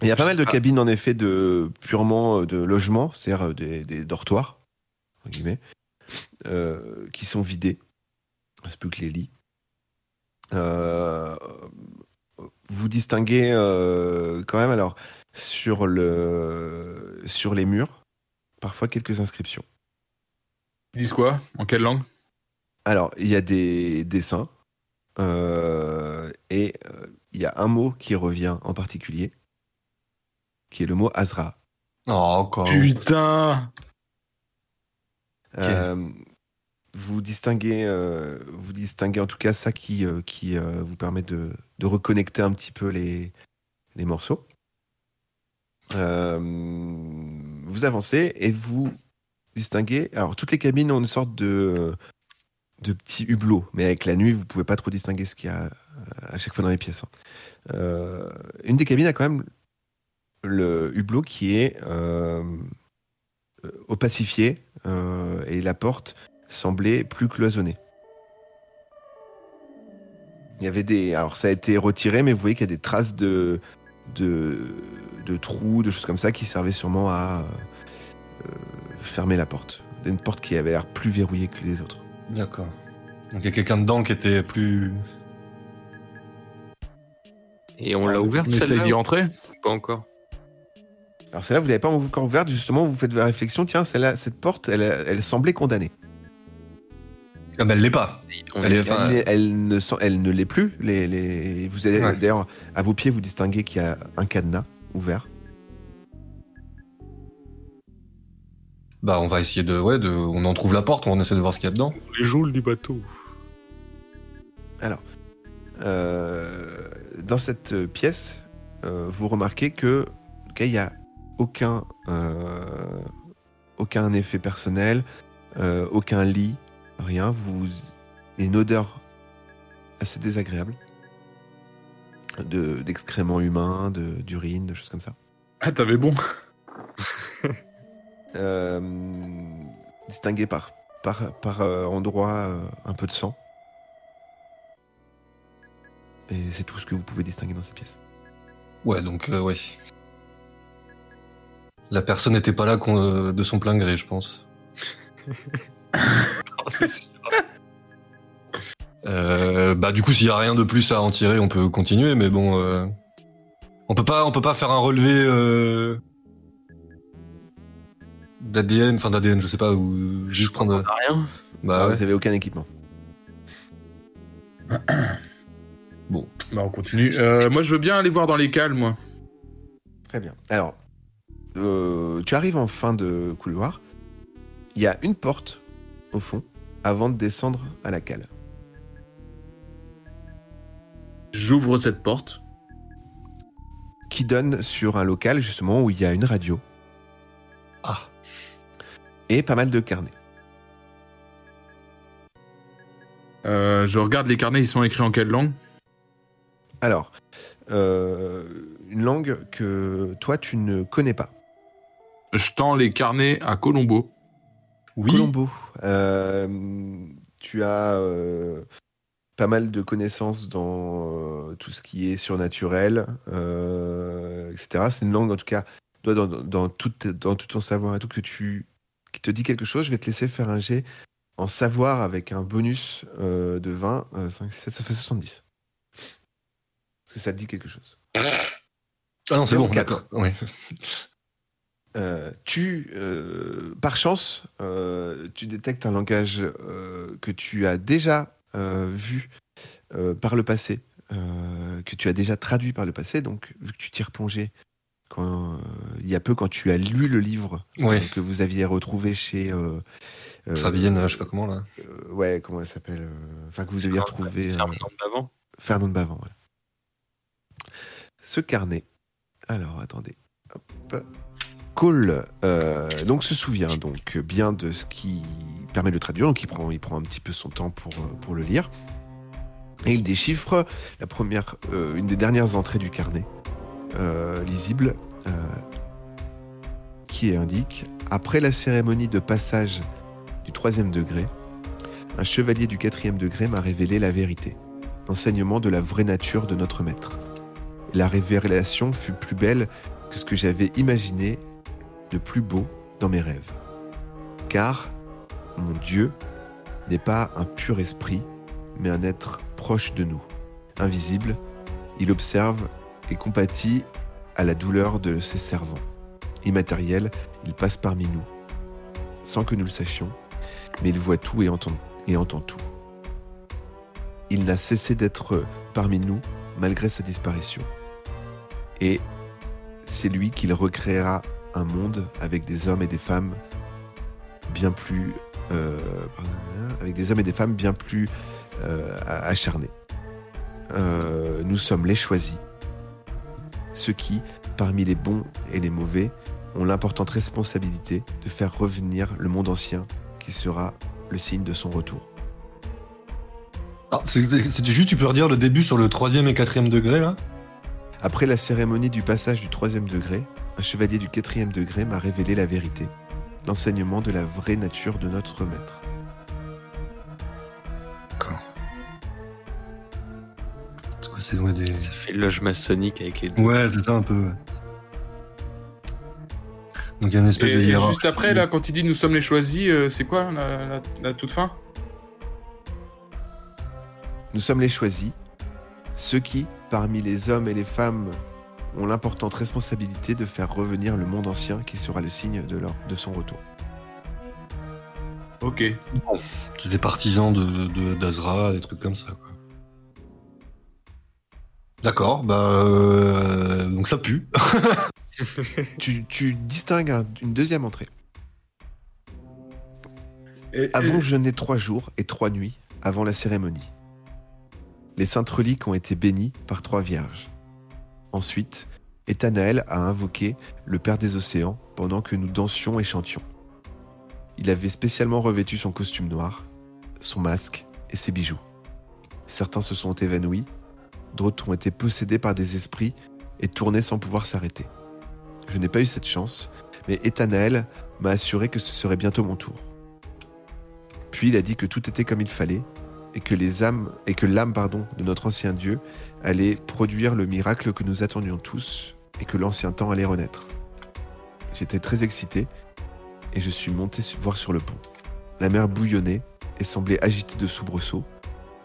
il y a pas mal de cabines en effet de purement euh, de logement, c'est-à-dire euh, des, des dortoirs, entre guillemets, euh, qui sont vidés. C'est plus que les lits. Euh, vous distinguez euh, quand même alors sur le sur les murs parfois quelques inscriptions. Ils disent quoi? En quelle langue? Alors il y a des dessins euh, et euh, il y a un mot qui revient en particulier, qui est le mot Azra. Oh, encore. Putain Euh, vous distinguez, euh, vous distinguez en tout cas ça qui, euh, qui euh, vous permet de, de reconnecter un petit peu les, les morceaux. Euh, vous avancez et vous distinguer. Alors, toutes les cabines ont une sorte de, de petit hublot, mais avec la nuit, vous pouvez pas trop distinguer ce qu'il y a euh, à chaque fois dans les pièces. hein. Euh, une des cabines a quand même le hublot qui est opacifié et la porte semblait plus cloisonnée. Il y avait des. Alors, ça a été retiré, mais vous voyez qu'il y a des traces de, de, de trous, de choses comme ça qui servaient sûrement à euh, fermer la porte. Une porte qui avait l'air plus verrouillée que les autres. D'accord. Donc il y a quelqu'un dedans qui était plus. Et on l'a ouverte On essaye d'y ou rentrer Pas encore? Alors celle-là, vous l'avez pas encore ouverte, justement, vous faites la réflexion, tiens, celle-là, cette porte, elle, elle semblait condamnée. Ah bah elle l'est pas. Elle est- est- Enfin, elle, n'est- elle ne sent- elle ne l'est plus. Les, les- vous avez Ouais. d'ailleurs, à vos pieds, vous distinguez qu'il y a un cadenas ouvert. Bah on va essayer de. Ouais, de... on en trouve la porte, on essaie de voir ce qu'il y a dedans. Les geôles du bateau. Euh, dans cette pièce, euh, vous remarquez que, il n'y a aucun, euh, aucun effet personnel, euh, aucun lit, rien. Vous, une odeur assez désagréable de d'excréments humains, de d'urine, de choses comme ça. Ah, t'avais bon. Euh, distingué par par par euh, endroits euh, un peu de sang. Et c'est tout ce que vous pouvez distinguer dans cette pièce. Ouais, donc euh, ouais. La personne n'était pas là euh, de son plein gré, je pense. Euh, bah du coup, s'il y a rien de plus à en tirer, on peut continuer, mais bon, euh, on peut pas, on peut pas faire un relevé euh, d'ADN, enfin d'ADN, je sais pas, ou Je juste prendre. rien. Bah ouais. Vous avez aucun équipement. Bah, on continue. Euh, moi, je veux bien aller voir dans les cales, moi. Très bien. Alors, euh, tu arrives en fin de couloir. Il y a une porte au fond avant de descendre à la cale. J'ouvre cette porte. qui donne sur un local justement où il y a une radio. Ah. Et pas mal de carnets. Euh, je regarde les carnets, ils sont écrits en quelle langue? Alors, euh, une langue que toi tu ne connais pas. Je tends les carnets à Colombo. Oui. Colombo, euh, tu as euh, pas mal de connaissances dans euh, tout ce qui est surnaturel, euh, etc. C'est une langue, en tout cas, toi, dans, dans, tout, dans tout ton savoir et tout, que tu, qui te dit quelque chose. Je vais te laisser faire un jet en savoir avec un bonus euh, de 20, euh, 5, 7, ça fait 70. Est-ce que ça te dit quelque chose? Ah non, c'est bon. Quatre. d'accord. Oui. Euh, tu, euh, par chance, euh, tu détectes un langage euh, que tu as déjà euh, vu euh, par le passé, euh, que tu as déjà traduit par le passé. Donc, vu que tu t'y replongé quand, euh, il y a peu, quand tu as lu le livre Ouais. euh, que vous aviez retrouvé chez euh, euh, Fabienne, je sais pas comment là. euh, ouais, comment elle s'appelle euh, Enfin, que vous aviez retrouvé. euh, Fernand d'avant. Fernand Bavant. voilà. Ce carnet. Alors, attendez. Hop. Cole euh, donc se souvient donc bien de ce qui permet de le traduire. Donc il prend, un petit peu son temps pour, euh, le lire. Et il déchiffre euh, une des dernières entrées du carnet, lisible, qui indique Après la cérémonie de passage du troisième degré, un chevalier du quatrième degré m'a révélé la vérité l'enseignement de la vraie nature de notre maître. La révélation fut plus belle que ce que j'avais imaginé de plus beau dans mes rêves. Car mon Dieu n'est pas un pur esprit, mais un être proche de nous. Invisible, il observe et compatit à la douleur de ses servants. Immatériel, il passe parmi nous, sans que nous le sachions, mais il voit tout et entend, et entend tout. Il n'a cessé d'être parmi nous malgré sa disparition. Et c'est lui qui recréera un monde avec des hommes et des femmes bien plus euh, avec des hommes et des femmes bien plus euh, acharnés. Euh, nous sommes les choisis, ceux qui, parmi les bons et les mauvais, ont l'importante responsabilité de faire revenir le monde ancien qui sera le signe de son retour. Ah, c'était c'était juste, tu peux redire le début sur le troisième et quatrième degré là? Après la cérémonie du passage du troisième degré, un chevalier du quatrième degré m'a révélé la vérité, l'enseignement de la vraie nature de notre maître. D'accord. C'est quoi, c'est ouais, des. Ça fait loge maçonnique avec les deux. Ouais, c'est ça un peu. ouais. Donc il y a une espèce de hiérarchie. juste après, là, quand il dit nous sommes les choisis, euh, c'est quoi la, la- la toute fin? Nous sommes les choisis, ceux qui, parmi les hommes et les femmes, ont l'importante responsabilité de faire revenir le monde ancien qui sera le signe de, leur, de son retour. Ok. C'est des partisans de, de- d'Azra, des trucs comme ça, quoi. D'accord, bah. euh, donc ça pue. tu, tu distingues un- une deuxième entrée. Et- Avons jeûné trois jours et trois nuits avant la cérémonie. Les saintes reliques ont été bénies par trois vierges. Ensuite, Ethanaël a invoqué le Père des Océans pendant que nous dansions et chantions. Il avait spécialement revêtu son costume noir, son masque et ses bijoux. Certains se sont évanouis, d'autres ont été possédés par des esprits et tournés sans pouvoir s'arrêter. Je n'ai pas eu cette chance, mais Ethanaël m'a assuré que ce serait bientôt mon tour. Puis il a dit que tout était comme il fallait et que les âmes et que l'âme pardon de notre ancien Dieu allait produire le miracle que nous attendions tous et que l'ancien temps allait renaître. J'étais très excité et je suis monté voir sur le pont. La mer bouillonnait et semblait agitée de soubresauts.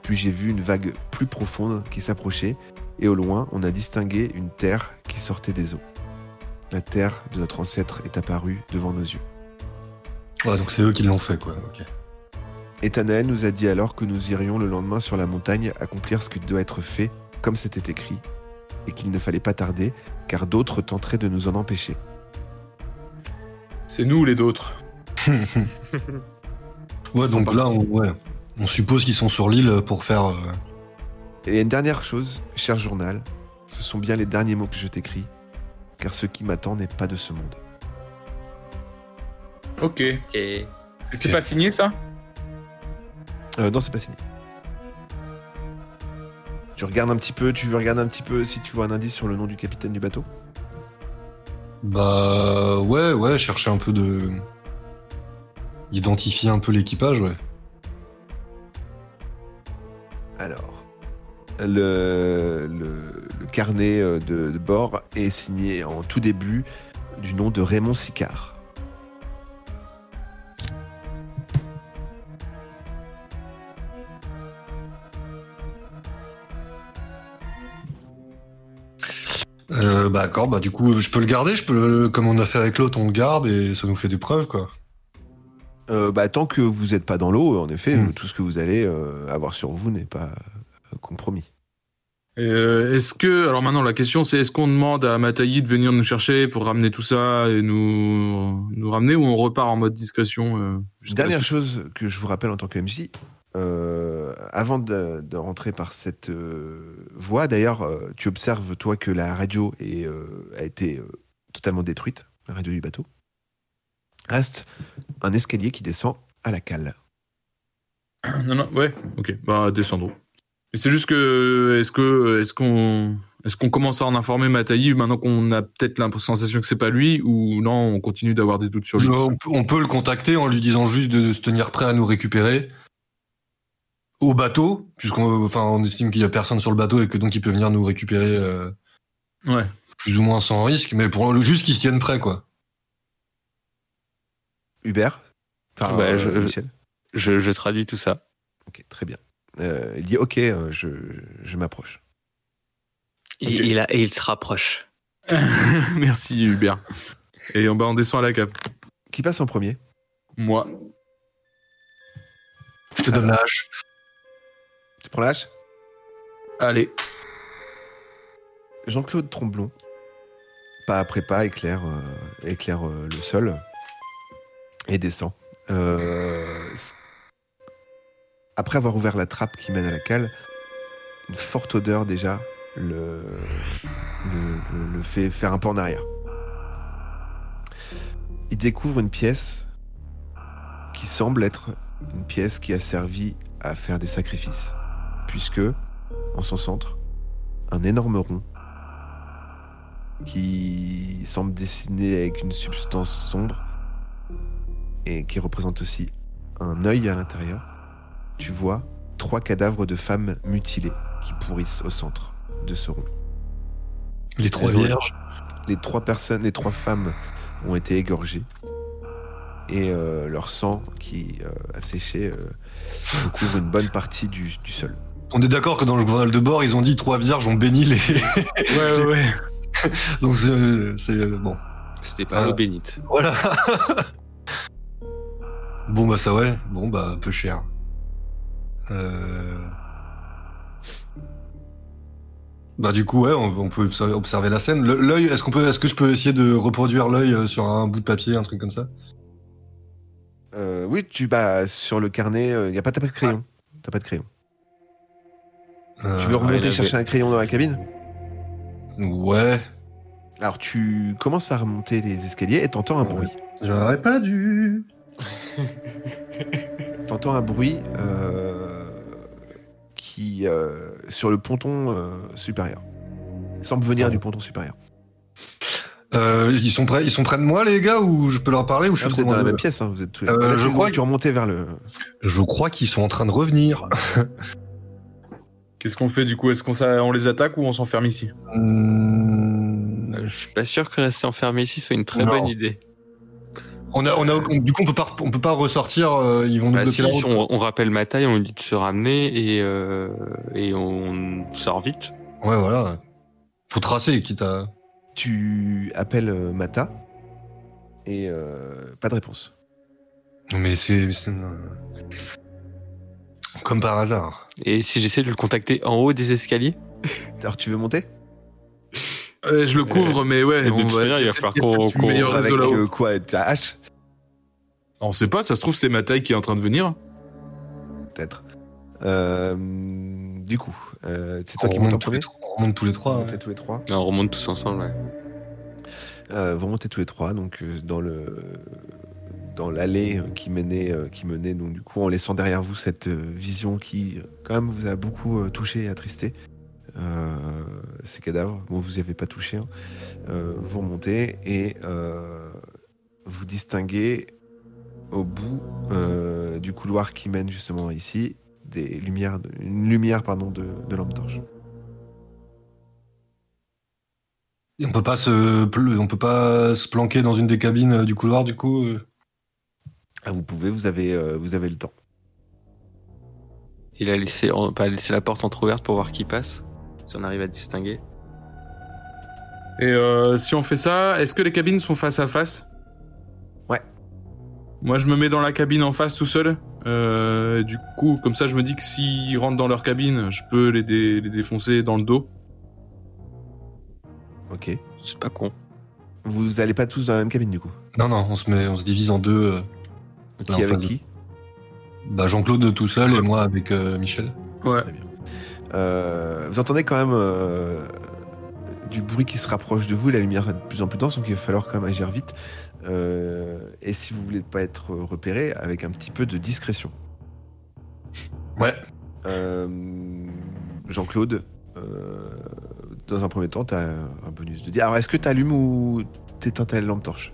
Puis j'ai vu une vague plus profonde qui s'approchait et au loin on a distingué une terre qui sortait des eaux. La terre de notre ancêtre est apparue devant nos yeux. Ouais, donc c'est eux qui l'ont fait, quoi. Ethanaël nous a dit alors que nous irions le lendemain sur la montagne accomplir ce qui doit être fait, comme c'était écrit, et qu'il ne fallait pas tarder, car d'autres tenteraient de nous en empêcher. C'est nous ou les d'autres Ouais, donc là, on, ouais, on suppose qu'ils sont sur l'île pour faire. euh, Et une dernière chose, cher journal, ce sont bien les derniers mots que je t'écris, car ce qui m'attend n'est pas de ce monde. Ok. C'est pas signé ça? Euh, non, c'est pas signé. Tu regardes un petit peu, tu veux regarder un petit peu si tu vois un indice sur le nom du capitaine du bateau? Bah ouais, ouais, chercher un peu de. Identifier un peu l'équipage, ouais. Alors, le, le- le carnet euh, de, de bord est signé en tout début du nom de Raymond Sicard. Euh, bah d'accord, bah du coup, je peux le garder, je peux le- comme on a fait avec l'autre, on le garde et ça nous fait des preuves, quoi. Euh, bah, tant que vous n'êtes pas dans l'eau, en effet, Mm. tout ce que vous allez euh, avoir sur vous n'est pas euh, compromis. Euh, Est-ce que alors maintenant la question c'est est-ce qu'on demande à Matayi de venir nous chercher pour ramener tout ça et nous nous ramener ou on repart en mode discrétion euh, Dernière chose que je vous rappelle en tant que MJ, euh, avant de, de rentrer par cette euh, voie, d'ailleurs, euh, tu observes, toi, que la radio est, euh, a été euh, totalement détruite, la radio du bateau. Reste un escalier qui descend à la cale. Non non ouais ok bah descendons. Mais c'est juste que est-ce que est-ce qu'on est-ce qu'on commence à en informer Matayi maintenant qu'on a peut-être la sensation que c'est pas lui ou non on continue d'avoir des doutes sur lui? On, peut, on peut le contacter en lui disant juste de se tenir prêt à nous récupérer au bateau, puisqu'on enfin, on estime qu'il y a personne sur le bateau et que donc il peut venir nous récupérer euh, Ouais. plus ou moins sans risque, mais pour le juste qu'ils se tiennent prêts, quoi. Hubert? Enfin, Bah, euh, je- Michel? je, je traduis tout ça. Ok, très bien. Euh, il dit Ok, je, je m'approche. Il, Ok. il a, et il se rapproche. Merci Hubert. Et on, bah, on descend à la cave. Qui passe en premier? Moi. Je te donne la hache. Tu prends la hache Allez. Jean-Claude Tromblon, pas après pas, éclaire, euh, éclaire euh, le sol et descend. Euh, après avoir ouvert la trappe qui mène à la cale, une forte odeur déjà le, le, le- le fait faire un pas en arrière. il découvre une pièce qui semble être une pièce qui a servi à faire des sacrifices. Puisque, en son centre, un énorme rond qui semble dessiné avec une substance sombre et qui représente aussi un œil à l'intérieur. Tu vois trois cadavres de femmes mutilées qui pourrissent au centre de ce rond. Les trois vierges. Les trois personnes, les trois femmes ont été égorgées et euh, leur sang qui euh, a séché euh, recouvre une bonne partie du, du sol. On est d'accord que dans le journal de bord, ils ont dit trois vierges ont béni les. Ouais, ouais, ouais. Donc c'est c'est, euh, bon. C'était pas Ah. l'eau bénite. Voilà. bon bah ça ouais. Bon bah peu cher. Euh... Bah du coup ouais, on, on peut observer, la scène. L'œil, est-ce qu'on peut, est-ce que je peux essayer de reproduire l'œil euh, sur un bout de papier, un truc comme ça? Euh, oui, tu bah, sur le carnet, il n'y a pas, t'as pas de crayon. T'as pas de crayon. Euh, tu veux remonter il avait- chercher un crayon dans la cabine Ouais. Alors tu commences à remonter les escaliers et t'entends un bruit. J'aurais pas dû. T'entends un bruit euh, qui euh, sur le ponton euh, supérieur. Il semble venir du ponton supérieur. Euh, ils sont prêts, ils sont près de moi les gars ou je peux leur parler ou je Ah, suis vous êtes dans la même pièce, hein, vous êtes tous les Euh, Là, je tu, crois tu remontais vers le. Je crois qu'ils sont en train de revenir. Qu'est-ce qu'on fait du coup? Est-ce qu'on on les attaque ou on s'enferme ici? Euh, Je suis pas sûr que rester enfermé ici soit une très Non. bonne idée. On a, on a, on- du coup on peut pas, on peut pas ressortir. euh, ils vont nous Bah, bloquer si, la route. on, on rappelle ma taille, on lui dit de se ramener et, euh, et on sort vite. Ouais voilà. Faut tracer quitte à. Tu appelles euh, Mata et euh, pas de réponse. Mais c'est, c'est, comme par hasard. Et si j'essaie de le contacter en haut des escaliers Alors tu veux monter? Euh, Je le couvre, mais ouais. de on toute manière, il va falloir qu'on- Avec euh, quoi Ta hache? On sait pas, ça se trouve, c'est ma taille qui est en train de venir. Peut-être. Euh, du coup, euh, c'est toi On qui en remonte, tous premier? les, trois- on remonte tous les trois. Vous ouais. montez tous les trois. Non, On remonte tous ensemble. ouais. Euh, vous remontez tous les trois, donc euh, dans le dans l'allée euh, qui menait euh, qui menait donc du coup en laissant derrière vous cette euh, vision qui quand même vous a beaucoup touché et attristé. Ces cadavres, bon vous y avez pas touché. hein. Vous remontez et vous distinguez au bout du couloir qui mène justement ici des lumières, une lumière pardon de, lampe torche. On peut pas se, on peut pas se planquer dans une des cabines du couloir du coup. Ah, vous pouvez, vous avez euh, vous avez le temps. Il a laissé, on- pas laissé la porte entrouverte pour voir qui passe. Si on arrive à distinguer. Et euh, si on fait ça, est-ce que les cabines sont face à face? Ouais. Moi, je me mets dans la cabine en face tout seul. Euh, et du coup, comme ça, je me dis que s'ils rentrent dans leur cabine, je peux les, dé- les défoncer dans le dos. Ok. C'est pas con. Vous allez pas tous dans la même cabine du coup? Non non, on se met, on se divise en deux. euh. Qui en avec de- qui Bah Jean-Claude tout seul et moi avec euh, Michel. Ouais. Très bien. Euh, vous entendez quand même euh, du bruit qui se rapproche de vous, la lumière est de plus en plus dense, donc il va falloir quand même agir vite. Euh, et si vous voulez pas être repéré, avec un petit peu de discrétion. Ouais. Euh, Jean-Claude, euh, dans un premier temps, tu as un bonus de dire. Alors, est-ce que tu allumes ou t'éteins ta lampe torche?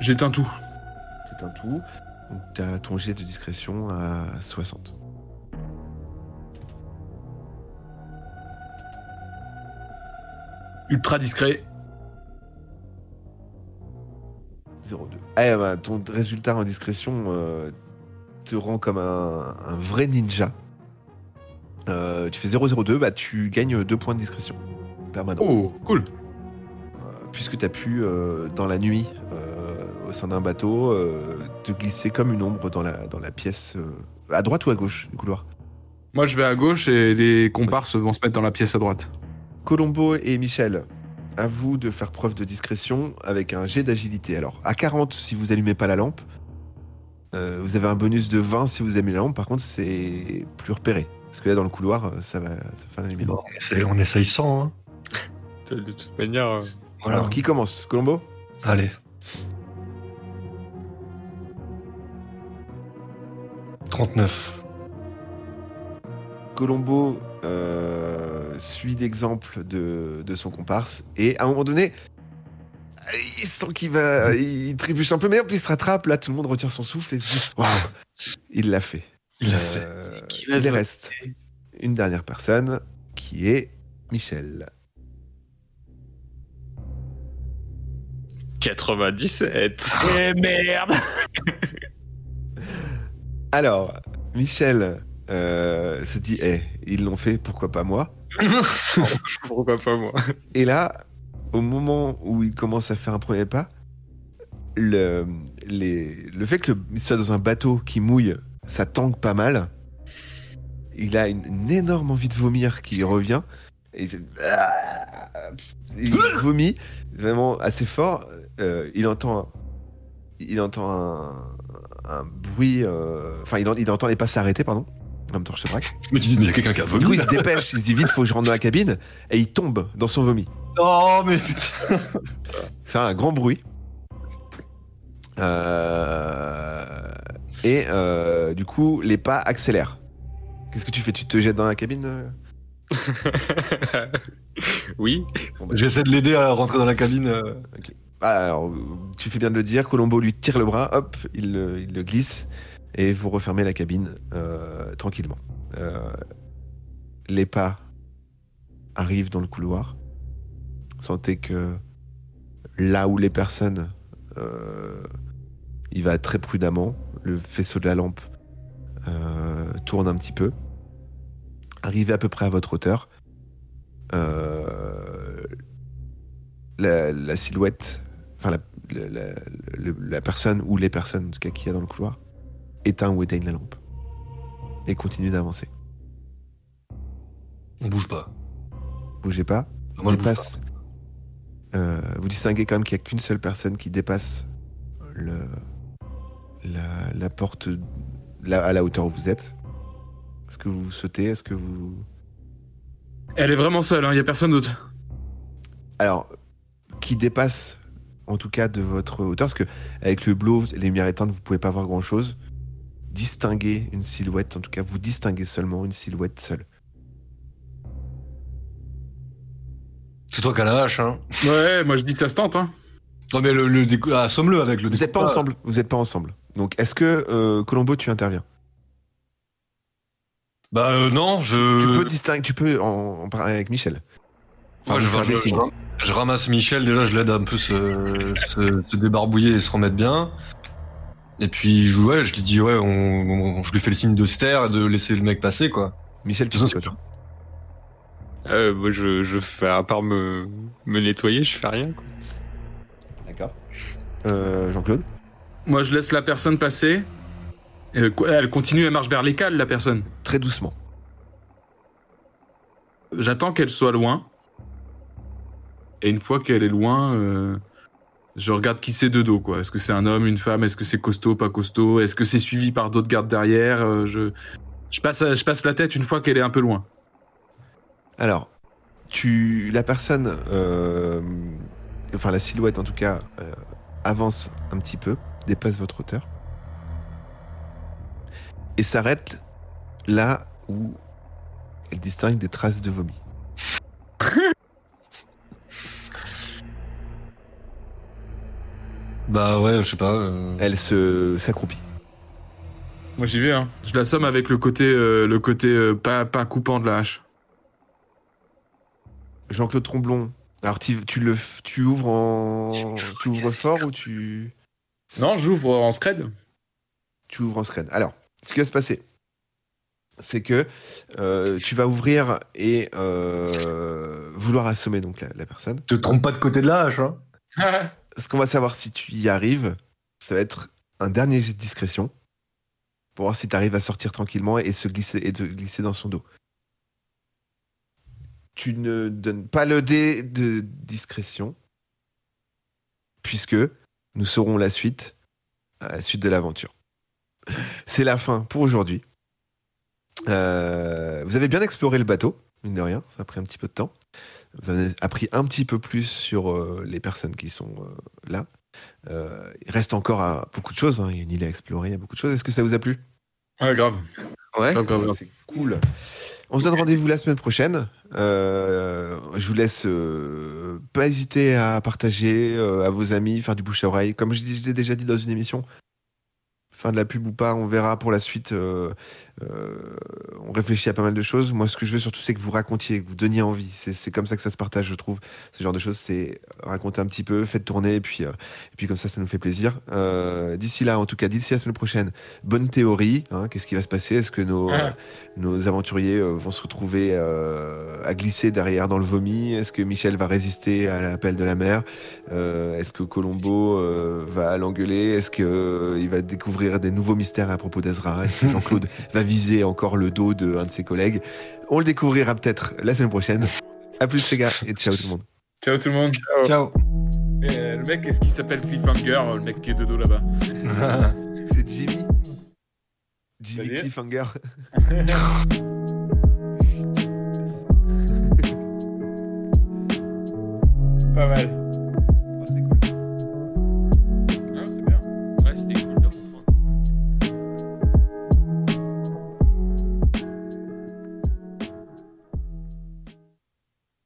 J'éteins tout. Un tout. Donc, tu as ton jet de discrétion à 60. Ultra discret. 0,2. Ah, bah, ton résultat en discrétion euh, te rend comme un, un vrai ninja. Euh, tu fais 0,02, bah, tu gagnes 2 points de discrétion permanent. Oh, cool. Puisque tu as pu, euh, dans la nuit, euh, au sein d'un bateau, euh, te glisser comme une ombre dans la, dans la pièce. euh, à droite ou à gauche du couloir? Moi, je vais à gauche et les comparses vont se mettre dans la pièce à droite. Colombo et Michel, à vous de faire preuve de discrétion avec un jet d'agilité. Alors, à 40 si vous allumez pas la lampe. Euh, vous avez un bonus de 20 si vous allumez la lampe. Par contre, c'est plus repéré. Parce que là, dans le couloir, euh, ça va, ça fait la lumière. Bon, on, essaye, on essaye sans. Hein. De toute manière. euh, Voilà. Alors, qui commence? Colombo? Allez. 39. Colombo euh, suit l'exemple de, de son comparse et à un moment donné, il sent qu'il va, il trébuche un peu, mais puis il se rattrape. Là, tout le monde retire son souffle et se dit Waouh, il l'a fait. Il l'a fait. Euh, Qui va il reste une dernière personne qui est Michel. 97. Eh merde Alors, Michel euh, se dit Eh, ils l'ont fait, pourquoi pas moi Pourquoi pas moi Et là, au moment où il commence à faire un premier pas, le, les, le fait que le, il soit dans un bateau qui mouille, ça tangue pas mal. Il a une, une énorme envie de vomir qui revient. Et il, il vomit vraiment assez fort. Euh, il entend, un- il entend un, un bruit. euh, Enfin, il, en- il entend les pas s'arrêter, pardon. En même temps, je te braque. Mais tu dis, mais il y a quelqu'un qui a Du vomi. coup, il se dépêche. Il se dit vite, faut que je rentre dans la cabine. Et il tombe dans son vomi. Oh, mais putain. fait un grand bruit. Euh, Et euh, du coup, les pas accélèrent. Qu'est-ce que tu fais? Tu te jettes dans la cabine oui. Bon, bah, J'essaie de l'aider à rentrer dans la cabine. euh. Alors, tu fais bien de le dire. Colombo lui tire le bras, hop, il, le- glisse et vous refermez la cabine euh, tranquillement. Euh, les pas arrivent dans le couloir. Sentez que là où les personnes, euh, il va très prudemment. Le faisceau de la lampe tourne un petit peu. Arrivé à peu près à votre hauteur, la silhouette, enfin la, la- la- le- la personne ou les personnes en tout cas qu'il y a dans le couloir, éteint ou éteigne la lampe et continue d'avancer. On bouge pas. Bougez pas. Moi, je bouge dépasse. Euh, vous distinguez quand même qu'il n'y a qu'une seule personne qui dépasse le, la, la porte à la hauteur où vous êtes. Est-ce que vous sautez? Est-ce que vous. Elle est vraiment seule, il y a personne d'autre. Alors, qui dépasse en tout cas de votre hauteur Parce que avec le blow, les lumières éteintes, vous pouvez pas voir grand chose. Distinguer une silhouette, en tout cas, vous distinguez seulement une silhouette seule. C'est toi qui as la hache, hein. Ouais, moi je dis ça se tente, hein. Non, mais le, le ah, assomme-le avec le Vous n'êtes pas ensemble. Vous n'êtes pas ensemble. Donc, est-ce que euh, Colombo, tu interviens? Bah, euh, non, je. Tu peux distinguer, tu peux en, en parler avec Michel. Enfin, Ouais, je, faire des signes. je- je ramasse Michel, déjà je l'aide un peu se, se, se débarbouiller et se remettre bien. Et puis je, ouais, je lui dis ouais, on, on- je lui fais le signe de se taire et de laisser le mec passer quoi. Michel, tu Euh, moi, je, je fais, à part me, me nettoyer, je fais rien. Quoi. D'accord. Euh, Jean-Claude Moi je laisse la personne passer. Euh, elle continue, elle marche vers les cales, la personne. Très doucement. J'attends qu'elle soit loin. Et une fois qu'elle est loin, euh, je regarde qui c'est de dos, quoi. Est-ce que c'est un homme, une femme? Est-ce que c'est costaud, pas costaud? Est-ce que c'est suivi par d'autres gardes derrière? Euh, je, passe, je passe la tête une fois qu'elle est un peu loin. Alors, tu, la personne, euh, enfin la silhouette en tout cas, avance un petit peu, dépasse votre hauteur, et s'arrête là où elle distingue des traces de vomi. Bah ouais, je sais pas. euh, Elle se s'accroupit. Moi j'y vais, hein. Je l'assomme avec le côté, euh, le côté euh, pas, pas coupant de la hache. Jean-Claude Tromblon. Alors tu, tu le, f- tu ouvres en, tu ouvres fort ou tu, Non, j'ouvre en scred. tu ouvres en scred. Alors, ce qui va se passer, c'est que euh, tu vas ouvrir et euh, vouloir assommer donc la, la personne. Te trompe pas de côté de la hache, hein. Ce qu'on va savoir si tu y arrives, ça va être un dernier jet de discrétion pour voir si tu arrives à sortir tranquillement et se glisser te glisser dans son dos. Tu ne donnes pas le dé de discrétion puisque nous saurons la suite à la suite de l'aventure. C'est la fin pour aujourd'hui. Euh, vous avez bien exploré le bateau, mine de rien, ça a pris un petit peu de temps. Vous avez appris un petit peu plus sur euh, les personnes qui sont euh, là. Euh, il reste encore à- beaucoup de choses, hein. il y a une île à explorer, il y a beaucoup de choses. Est-ce que ça vous a plu? Ouais, grave. Ouais. Grave, grave, grave. C'est cool. On se donne rendez-vous la semaine prochaine. Je vous laisse pas hésiter à partager à vos amis, faire du bouche à oreille. Comme je l'ai déjà dit dans une émission, fin de la pub ou pas, on verra pour la suite. euh, euh, on réfléchit à pas mal de choses. Moi, ce que je veux surtout, c'est que vous racontiez, que vous donniez envie. C'est comme ça que ça se partage, je trouve. Ce genre de choses, c'est raconter un petit peu, faites tourner, et puis, euh, et puis comme ça, ça nous fait plaisir. D'ici là, en tout cas, d'ici la semaine prochaine, bonne théorie. hein, Qu'est-ce qui va se passer? Est-ce que nos, Ah. nos aventuriers vont se retrouver à glisser derrière dans le vomi? Est-ce que Michel va résister à l'appel de la mer? Est-ce que Colombo va l'engueuler? Est-ce qu'il va découvrir des nouveaux mystères à propos d'Azra. Est-ce que Jean-Claude va viser encore le dos de un de ses collègues On le découvrira peut-être la semaine prochaine. À plus les gars et ciao tout le monde. Ciao tout le monde. Ciao. ciao. Euh, le mec, est-ce qu'il s'appelle Cliffhanger, euh, le mec qui est de dos là-bas C'est Jimmy. Jimmy Salut. Cliffhanger. Pas mal.